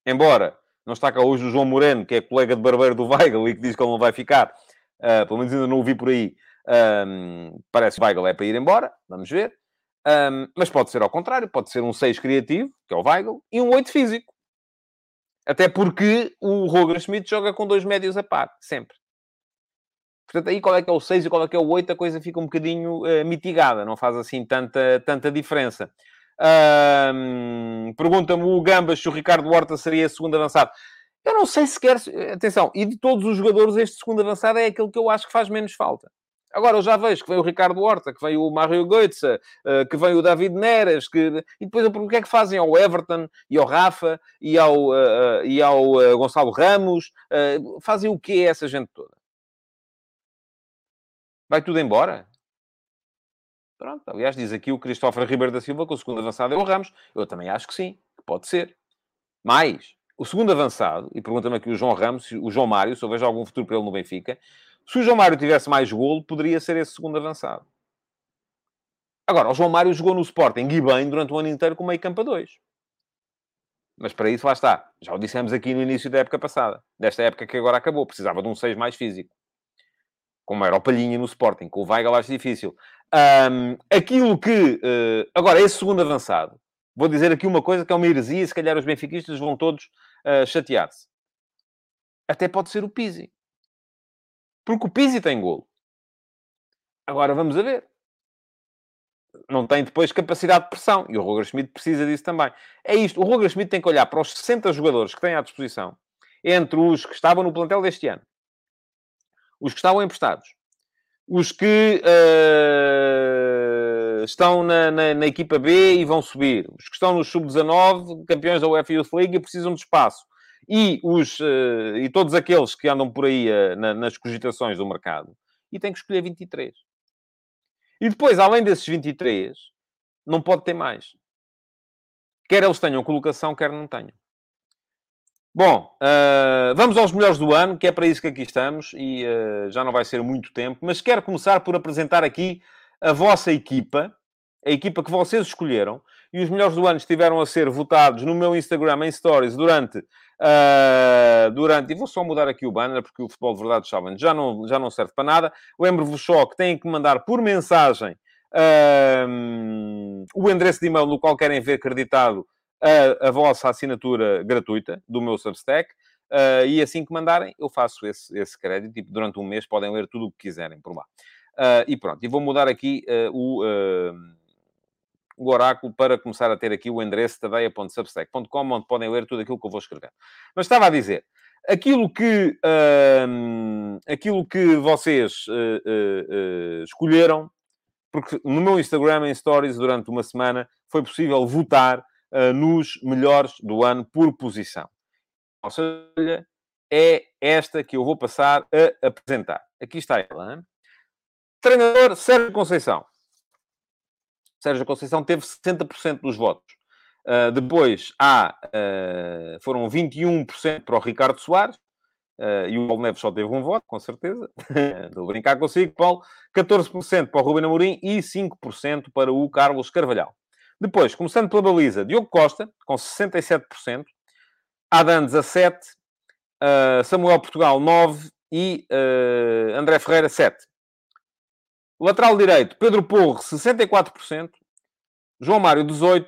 embora não está cá hoje o João Moreno, que é colega de barbeiro do Weigl e que diz que ele não vai ficar, uh, pelo menos ainda não o vi por aí, um, parece que o Weigl é para ir embora, vamos ver. Um, mas pode ser ao contrário, pode ser um 6 criativo, que é o Weigl, e um 8 físico. Até porque o Roger Schmidt joga com dois médios a par, sempre. Portanto, aí qual é que é o 6 e qual é que é o 8, a coisa fica um bocadinho uh, mitigada, não faz assim tanta, tanta diferença. Um, Pergunta-me o Gambas se o Ricardo Horta seria segundo avançado. Eu não sei se quer... Atenção, e de todos os jogadores, este segundo avançado é aquele que eu acho que faz menos falta. Agora eu já vejo que vem o Ricardo Horta, que vem o Mario Goetze, eh, que vem o David Neres, que... e depois eu pergunto o que é que fazem ao Everton, e ao Rafa, e ao, e ao Gonçalo Ramos. Fazem o quê essa gente toda? Vai tudo embora? Pronto, aliás, diz aqui o Cristóforo Ribeiro da Silva que o segundo avançado é o Ramos. Eu também acho que sim, que pode ser. Mais, o segundo avançado, e pergunta-me aqui o João Ramos, o João Mário, se eu vejo algum futuro para ele no Benfica, se o João Mário tivesse mais golo, poderia ser esse segundo avançado. Agora, o João Mário jogou no Sporting e bem durante o ano inteiro com meio campo a dois. Mas para isso, lá está. Já o dissemos aqui no início da época passada. Desta época que agora acabou. Precisava de um 6 mais físico. Como era o Palhinha no Sporting. Com o Weigl acho difícil. Um, aquilo que... Uh, agora, esse segundo avançado. Vou dizer aqui uma coisa que é uma heresia. Se calhar os benfiquistas vão todos uh, chatear-se. Até pode ser o Pizzi. Porque o Pizzi tem golo. Agora vamos a ver. Não tem depois capacidade de pressão. E o Roger Schmidt precisa disso também. É isto. O Roger Schmidt tem que olhar para os 60 jogadores que tem à disposição. Entre os que estavam no plantel deste ano. Os que estavam emprestados. Os que uh, estão na, na, na, equipa B e vão subir. Os que estão no Sub-19, campeões da UEFA Youth League e precisam de espaço e, os, uh, e todos aqueles que andam por aí uh, na, nas cogitações do mercado, e tem que escolher 23. E depois, além desses 23, não pode ter mais. Quer eles tenham colocação, quer não tenham. Bom, uh, vamos aos melhores do ano, que é para isso que aqui estamos, e já não vai ser muito tempo, mas quero começar por apresentar aqui a vossa equipa, a equipa que vocês escolheram, e os melhores do ano estiveram a ser votados no meu Instagram em Stories durante Uh, durante, e vou só mudar aqui o banner, porque o Futebol de Verdade já não, já não serve para nada. Lembro-vos só que têm que mandar por mensagem uh, o endereço de e-mail no qual querem ver acreditado a, a vossa assinatura gratuita do meu Substack. Uh, e assim que mandarem, eu faço esse, esse crédito. E durante um mês podem ler tudo o que quiserem por lá. e pronto, e vou mudar aqui o o oráculo para começar a ter aqui o endereço tadeia.substack.com, onde podem ler tudo aquilo que eu vou escrever. Mas estava a dizer, aquilo que, uh, aquilo que vocês uh, uh, escolheram, porque no meu Instagram, em Stories, durante uma semana, foi possível votar nos melhores do ano por posição. Ou seja, é esta que eu vou passar a apresentar. Aqui está ela. Hein? Treinador Sérgio Conceição. Sérgio Conceição teve 60% dos votos. Uh, depois há, uh, foram 21% para o Ricardo Soares, uh, e o Paulo Neves só teve um voto, com certeza. <laughs> Estou a brincar consigo, Paulo. 14% para o Ruben Amorim e 5% para o Carlos Carvalhal. Depois, começando pela baliza, Diogo Costa, com 67%, Adam 17%, Samuel Portugal 9% e André Ferreira 7%. Lateral direito, Pedro Porro, 64%. João Mário, 18%.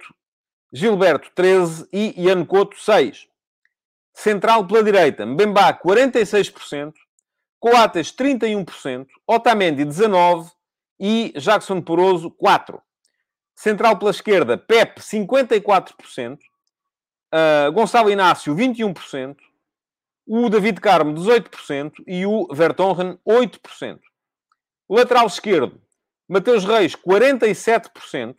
Gilberto, 13%. E Ian Couto, 6%. Central pela direita, Mbemba, 46%. Coates, 31%. Otamendi, 19%. E Jackson Poroso, 4%. Central pela esquerda, Pepe, 54%. Uh, Gonçalo Inácio, 21%. O David Carmo, 18%. E o Vertonghen, 8%. Lateral esquerdo, Mateus Reis, 47%.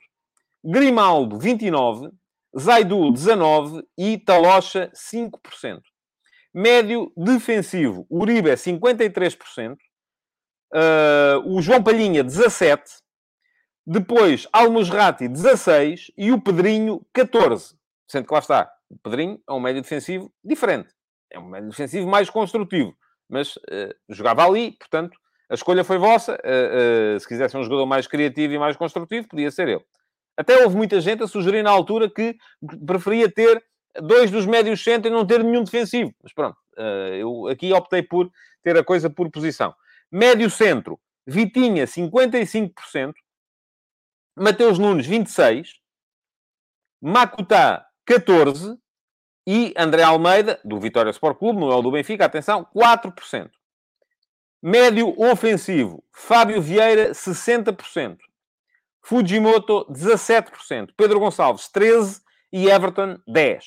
Grimaldo, 29%. Zaidu, 19%. E Talocha, 5%. Médio defensivo, Uribe, 53%. Uh, o João Palhinha, 17%. Depois, Almusrati, 16%. E o Pedrinho, 14%. Sendo que lá está, o Pedrinho é um médio defensivo diferente. É um médio defensivo mais construtivo. Mas uh, jogava ali, portanto, a escolha foi vossa. Uh, uh, se quisesse um jogador mais criativo e mais construtivo, podia ser ele. Até houve muita gente a sugerir na altura que preferia ter dois dos médios centros e não ter nenhum defensivo. Mas pronto, eu aqui optei por ter a coisa por posição. Médio centro, Vitinha, 55%. Mateus Nunes, 26%. Macutá, 14%. E André Almeida, do Vitória Sport Clube, não é o do Benfica, atenção, 4%. Médio ofensivo, Fábio Vieira, 60%. Fujimoto, 17%. Pedro Gonçalves, 13%. E Everton, 10%.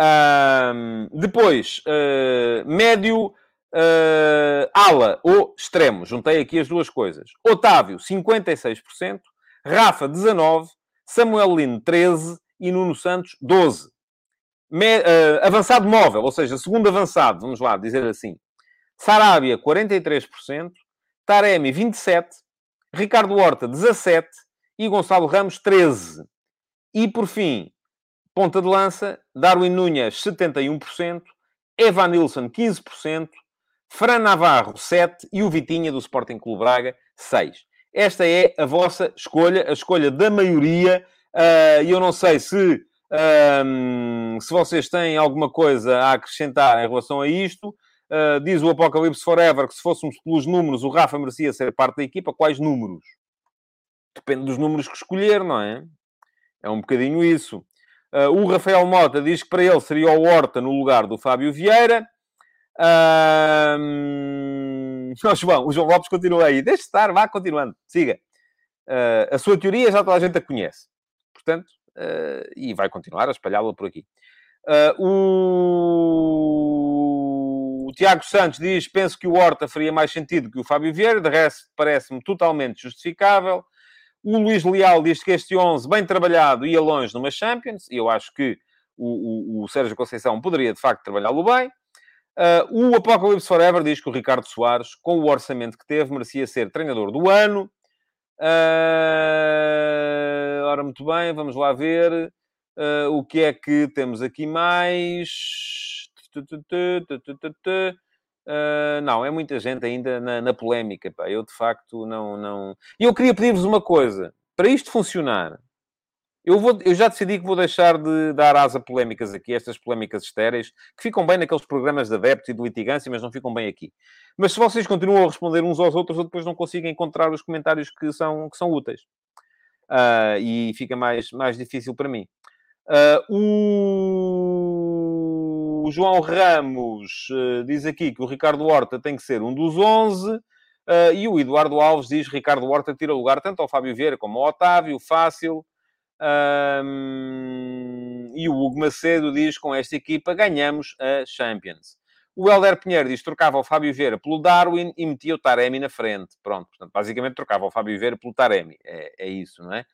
Um, depois, uh, médio, uh, ala ou extremo. Juntei aqui as duas coisas. Otávio, 56%. Rafa, 19%. Samuel Lino, 13%. E Nuno Santos, 12%. Me, uh, avançado móvel, ou seja, segundo avançado, vamos lá dizer assim. Sarabia, 43%. Taremi, 27%. Ricardo Horta, 17%. E Gonçalo Ramos, 13%. E, por fim, ponta de lança, Darwin Núñez, 71%. Evan Nilsson, 15%. Fran Navarro, 7%. E o Vitinha, do Sporting Clube Braga, 6%. Esta é a vossa escolha, a escolha da maioria. Ah, e eu não sei se, se vocês têm alguma coisa a acrescentar em relação a isto. Uh, diz o Apocalipse Forever que se fôssemos pelos números, o Rafa merecia ser parte da equipa. Quais números? Depende dos números que escolher, não é? É um bocadinho isso. Uh, o Rafael Mota diz que para ele seria o Horta no lugar do Fábio Vieira. Uh, <laughs> oh, João, o João Lopes continua aí. Deixe estar, vá continuando. Siga. Uh, a sua teoria já toda a gente a conhece. Portanto, uh, e vai continuar a espalhá-la por aqui. o... o Tiago Santos diz: penso que o Horta faria mais sentido que o Fábio Vieira. De resto, parece-me totalmente justificável. O Luís Leal diz que este 11, bem trabalhado, ia longe numa Champions. E eu acho que o, o, o Sérgio Conceição poderia, de facto, trabalhá-lo bem. Uh, o Apocalypse Forever diz que o Ricardo Soares, com o orçamento que teve, merecia ser treinador do ano. Uh, ora, muito bem, vamos lá ver uh, o que é que temos aqui mais. Uh, não, é muita gente ainda na, na polémica. Pá. Eu, de facto, não... não... E eu queria pedir-vos uma coisa. Para isto funcionar, eu, vou, eu já decidi que vou deixar de dar asa polémicas aqui, estas polémicas estéreis, que ficam bem naqueles programas de adeptos e de litigância, mas não ficam bem aqui. Mas se vocês continuam a responder uns aos outros, eu depois não consigo encontrar os comentários que são, que são úteis. Uh, e fica mais, mais difícil para mim. Uh, o João Ramos uh, diz aqui que o Ricardo Horta tem que ser um dos 11. e o Eduardo Alves diz Ricardo Horta tira lugar tanto ao Fábio Vieira como ao Otávio, fácil. Um, e o Hugo Macedo diz: com esta equipa ganhamos a Champions. O Helder Pinheiro diz: trocava o Fábio Vieira pelo Darwin e metia o Taremi na frente. Pronto, portanto, basicamente trocava o Fábio Vieira pelo Taremi. É, é isso, não é?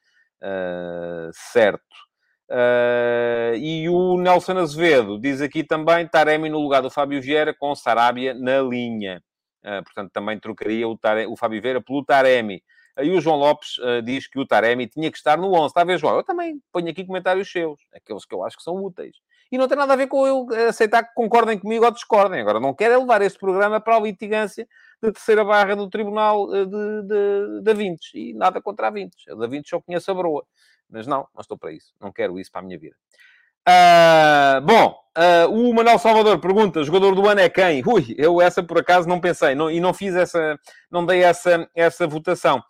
Uh, certo. Uh, e o Nelson Azevedo diz aqui também Taremi no lugar do Fábio Vieira com Sarabia na linha. Uh, portanto, também trocaria o, Taremi, o Fábio Vieira pelo Taremi. Aí o João Lopes uh, diz que o Taremi tinha que estar no 11. Está a ver, João? Eu também ponho aqui comentários seus, aqueles que eu acho que são úteis. E não tem nada a ver com eu aceitar que concordem comigo ou discordem. Agora, não quero é levar este programa para a litigância da terceira barra do Tribunal eh, de, de, de Vintes. E nada contra a Vintes. A da Vintes só conheço a broa. Mas não, não estou para isso. Não quero isso para a minha vida. Uh, bom, uh, o Manuel Salvador pergunta: jogador do ano é quem? Ui, eu essa por acaso não pensei não, e não fiz essa, não dei essa, essa votação.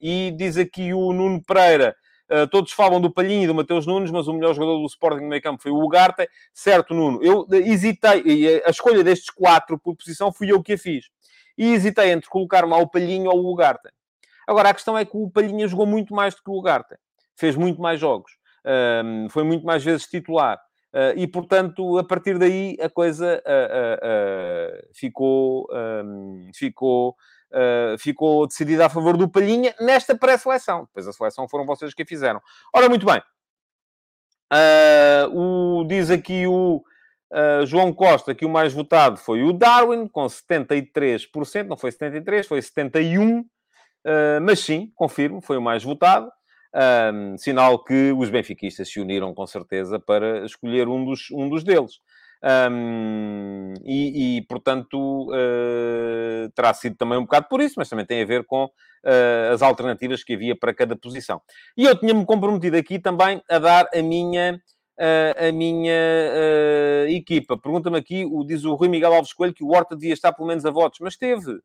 E diz aqui o Nuno Pereira. Uh, todos falam do Palhinho e do Mateus Nunes, mas o melhor jogador do Sporting no meio campo foi o Ugarte. Certo, Nuno. Eu hesitei, a escolha destes quatro por posição fui eu que a fiz. E hesitei entre colocar lá o Palhinho ou o Ugarte. Agora, a questão é que o Palhinha jogou muito mais do que o Ugarte. Fez muito mais jogos. Um, foi muito mais vezes titular. Uh, e, portanto, a partir daí a coisa uh, uh, ficou, um, ficou ficou decidida a favor do Palhinha nesta pré-seleção. Depois a seleção foram vocês que a fizeram. Ora, muito bem. O, diz aqui o João Costa que o mais votado foi o Darwin, com 73%. Não foi 73%, foi 71%. mas sim, confirmo, foi o mais votado. Sinal que os benfiquistas se uniram com certeza para escolher um dos, um dos deles. Um, e, e, portanto, uh, terá sido também um bocado por isso, mas também tem a ver com uh, as alternativas que havia para cada posição. E eu tinha-me comprometido aqui também a dar a minha, uh, a minha equipa. Pergunta-me aqui, o, diz o Rui Miguel Alves Coelho, que o Horta devia estar pelo menos a votos, mas teve.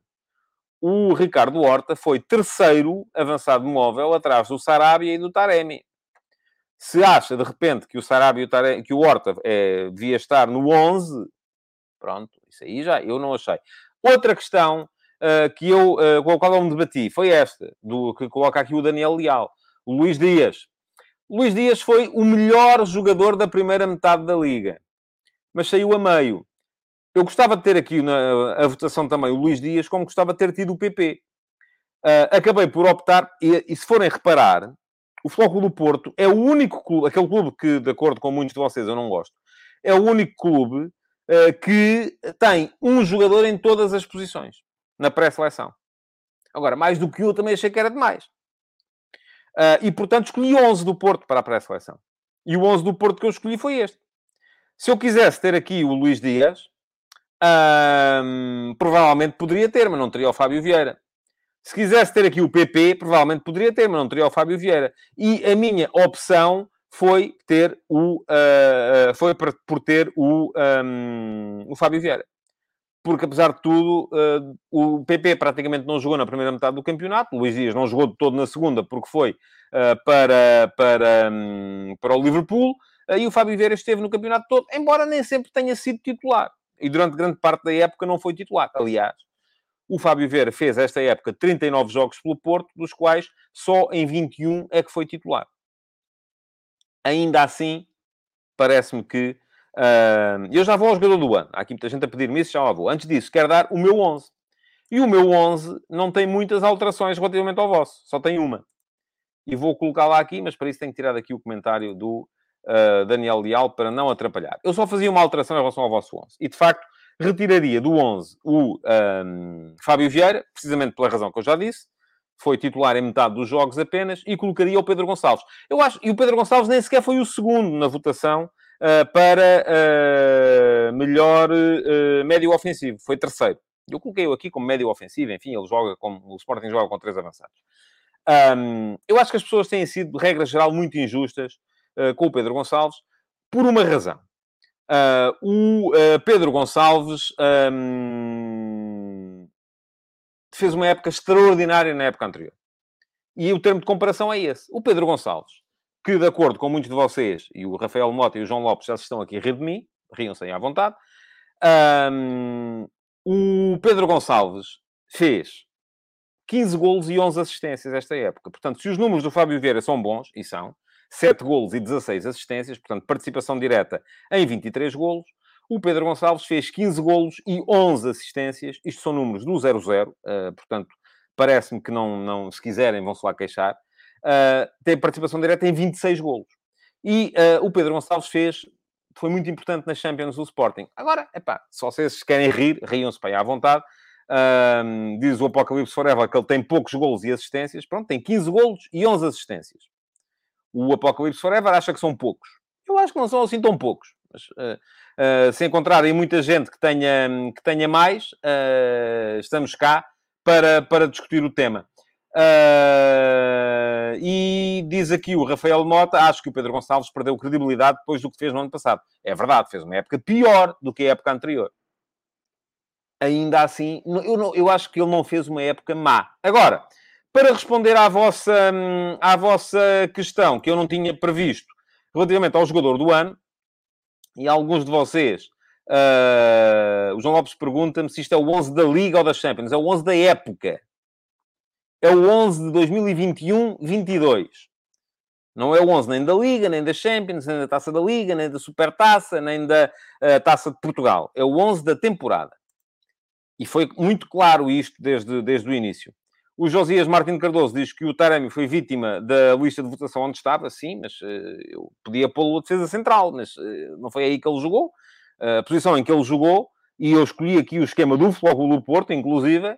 O Ricardo Horta foi terceiro avançado móvel atrás do Sarabia e do Taremi. Se acha, de repente, que o Sarabia e que o Horta é, devia estar no 11, pronto, isso aí já eu não achei. Outra questão uh, que eu, uh, com a qual eu me debati foi esta, do que coloca aqui o Daniel Leal. O Luís Dias. Luís Dias foi o melhor jogador da primeira metade da Liga. Mas saiu a meio. Eu gostava de ter aqui na a votação também o Luís Dias, como gostava de ter tido o PP. Uh, ah, acabei por optar, e, e, se forem reparar, o Flóculo do Porto é o único clube, aquele clube que, de acordo com muitos de vocês, eu não gosto, é o único clube uh, que tem um jogador em todas as posições, na pré-seleção. Agora, mais do que um, também achei que era demais. Uh, e, portanto, escolhi 11 do Porto para a pré-seleção. E o 11 do Porto que eu escolhi foi este. Se eu quisesse ter aqui o Luís Dias, provavelmente poderia ter, mas não teria o Fábio Vieira. Se quisesse ter aqui o PP, provavelmente poderia ter, mas não teria o Fábio Vieira. E a minha opção foi ter o uh, foi por ter o, um, o Fábio Vieira. Porque, apesar de tudo, uh, o PP praticamente não jogou na primeira metade do campeonato. O Luís Dias não jogou de todo na segunda, porque foi para, para, um, para o Liverpool. e o Fábio Vieira esteve no campeonato todo, embora nem sempre tenha sido titular. E durante grande parte da época não foi titular. Aliás, o Fábio Vieira fez esta época 39 jogos pelo Porto, dos quais só em 21 é que foi titular. Ainda assim, parece-me que. Uh, eu já vou ao jogador do ano. Há aqui muita gente a pedir-me isso, já lá vou. Antes disso, quero dar o meu 11. E o meu 11 não tem muitas alterações relativamente ao vosso, só tem uma. E vou colocá-la aqui, mas para isso tenho que tirar daqui o comentário do uh, Daniel Leal para não atrapalhar. Eu só fazia uma alteração em relação ao vosso 11. E de facto, retiraria do 11 o um, Fábio Vieira, precisamente pela razão que eu já disse, foi titular em metade dos jogos apenas, e colocaria o Pedro Gonçalves. Eu acho, e o Pedro Gonçalves nem sequer foi o segundo na votação uh, para uh, melhor médio ofensivo, foi terceiro. Eu coloquei-o aqui como médio ofensivo, enfim, ele joga como o Sporting joga com três avançados. Um, eu acho que as pessoas têm sido, de regra geral, muito injustas com o Pedro Gonçalves, por uma razão. Uh, o uh, Pedro Gonçalves um, fez uma época extraordinária na época anterior. E o termo de comparação é esse. O Pedro Gonçalves, que de acordo com muitos de vocês, e o Rafael Mota e o João Lopes já se estão aqui a rir de mim, riam-se à vontade, um, o Pedro Gonçalves fez 15 golos e 11 assistências esta época. Portanto, se os números do Fábio Vieira são bons, e são, 7 golos e 16 assistências, portanto, participação direta em 23 golos. O Pedro Gonçalves fez 15 golos e 11 assistências. Isto são números do 0-0, uh, eh, portanto, parece-me que não, não, se quiserem, vão-se lá queixar. Uh, tem participação direta em 26 golos. E uh, o Pedro Gonçalves fez, foi muito importante nas Champions do Sporting. Agora, epá, se vocês querem rir, riam-se para aí à vontade. Uh, diz o Apocalipse Forever que ele tem poucos golos e assistências. Pronto, tem 15 golos e 11 assistências o Apocalipse Forever acha que são poucos. Eu acho que não são assim tão poucos. Mas, uh, uh, se encontrarem muita gente que tenha, que tenha mais, uh, estamos cá para, para discutir o tema. e diz aqui o Rafael Mota, acho que o Pedro Gonçalves perdeu credibilidade depois do que fez no ano passado. É verdade, fez uma época pior do que a época anterior. Ainda assim, eu, não, eu acho que ele não fez uma época má. Agora, para responder à vossa, à vossa questão, que eu não tinha previsto, relativamente ao jogador do ano, e alguns de vocês, uh, o João Lopes pergunta-me se isto é o 11 da Liga ou das Champions. É o 11 da época. É o 11 de 2021-22. Não é o 11 nem da Liga, nem da Champions, nem da Taça da Liga, nem da Supertaça, nem da uh, Taça de Portugal. É o 11 da temporada. E foi muito claro isto desde, desde o início. O Josias Martins Cardoso diz que o Taremi foi vítima da lista de votação onde estava, sim, mas uh, eu podia pô-lo a defesa central, mas uh, não foi aí que ele jogou. Uh, a posição em que ele jogou, e eu escolhi aqui o esquema do Futebol do Porto, inclusive,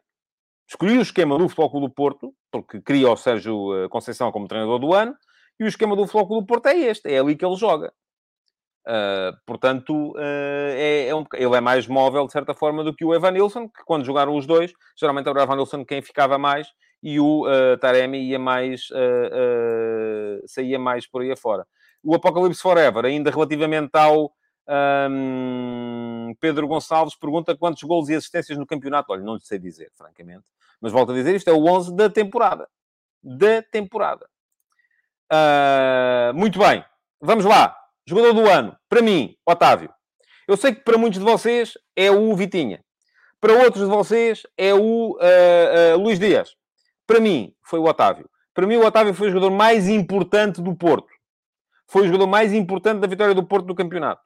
escolhi o esquema do Futebol do Porto, porque queria o Sérgio Conceição como treinador do ano, e o esquema do Futebol do Porto é este, é ali que ele joga. Uh, portanto, uh, é, é um, ele é mais móvel, de certa forma, do que o Evan Nilsson, que quando jogaram os dois, geralmente era o Evan Nilsson quem ficava mais e o uh, Taremi ia mais, saía mais por aí afora. O Apocalipse Forever, ainda relativamente ao um, Pedro Gonçalves, pergunta quantos gols e assistências no campeonato. Olha, não lhe sei dizer, francamente. Mas volto a dizer, isto é o 11 da temporada. Da temporada. muito bem. Vamos lá. Jogador do ano, para mim, Otávio. Eu sei que para muitos de vocês é o Vitinha. Para outros de vocês é o uh, uh, Luís Dias. Para mim, foi o Otávio. Para mim, o Otávio foi o jogador mais importante do Porto. foi o jogador mais importante da vitória do Porto do campeonato.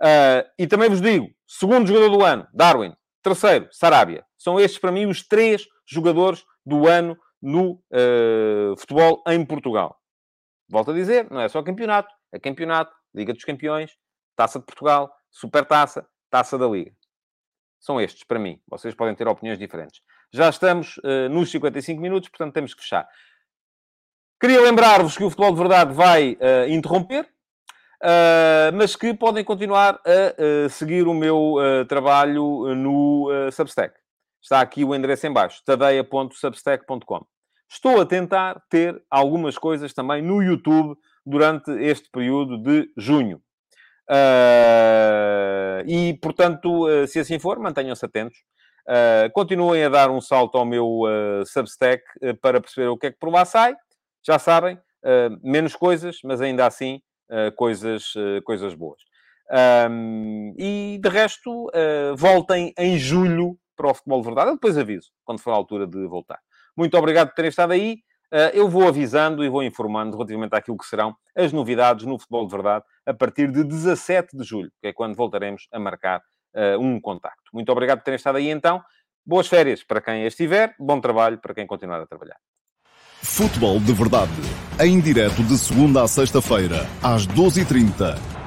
Uh, e também vos digo, segundo jogador do ano, Darwin. Terceiro, Sarabia. São estes, para mim, os três jogadores do ano no uh, futebol em Portugal. Volto a dizer, não é só campeonato, é campeonato, Liga dos Campeões, Taça de Portugal, Supertaça, Taça da Liga. São estes, para mim. Vocês podem ter opiniões diferentes. Já estamos uh, nos 55 minutos, portanto temos que fechar. Queria lembrar-vos que o Futebol de Verdade vai uh, interromper, uh, mas que podem continuar a seguir o meu trabalho no Substack. Está aqui o endereço em baixo, tadeia.substack.com. Estou a tentar ter algumas coisas também no YouTube durante este período de junho. Uh, e, portanto, uh, se assim for, mantenham-se atentos. Uh, continuem a dar um salto ao meu Substack para perceber o que é que por lá sai. Já sabem, menos coisas, mas ainda assim coisas, coisas boas. Um, e, de resto, voltem em julho para o Futebol de Verdade. Eu depois aviso, quando for a altura de voltar. Muito obrigado por terem estado aí. Eh, eu vou avisando e vou informando relativamente àquilo que serão as novidades no Futebol de Verdade a partir de 17 de julho, que é quando voltaremos a marcar uh, um contacto. Muito obrigado por terem estado aí então. Boas férias para quem estiver, bom trabalho para quem continuar a trabalhar. Futebol de Verdade, em direto de segunda a sexta-feira, às 12h30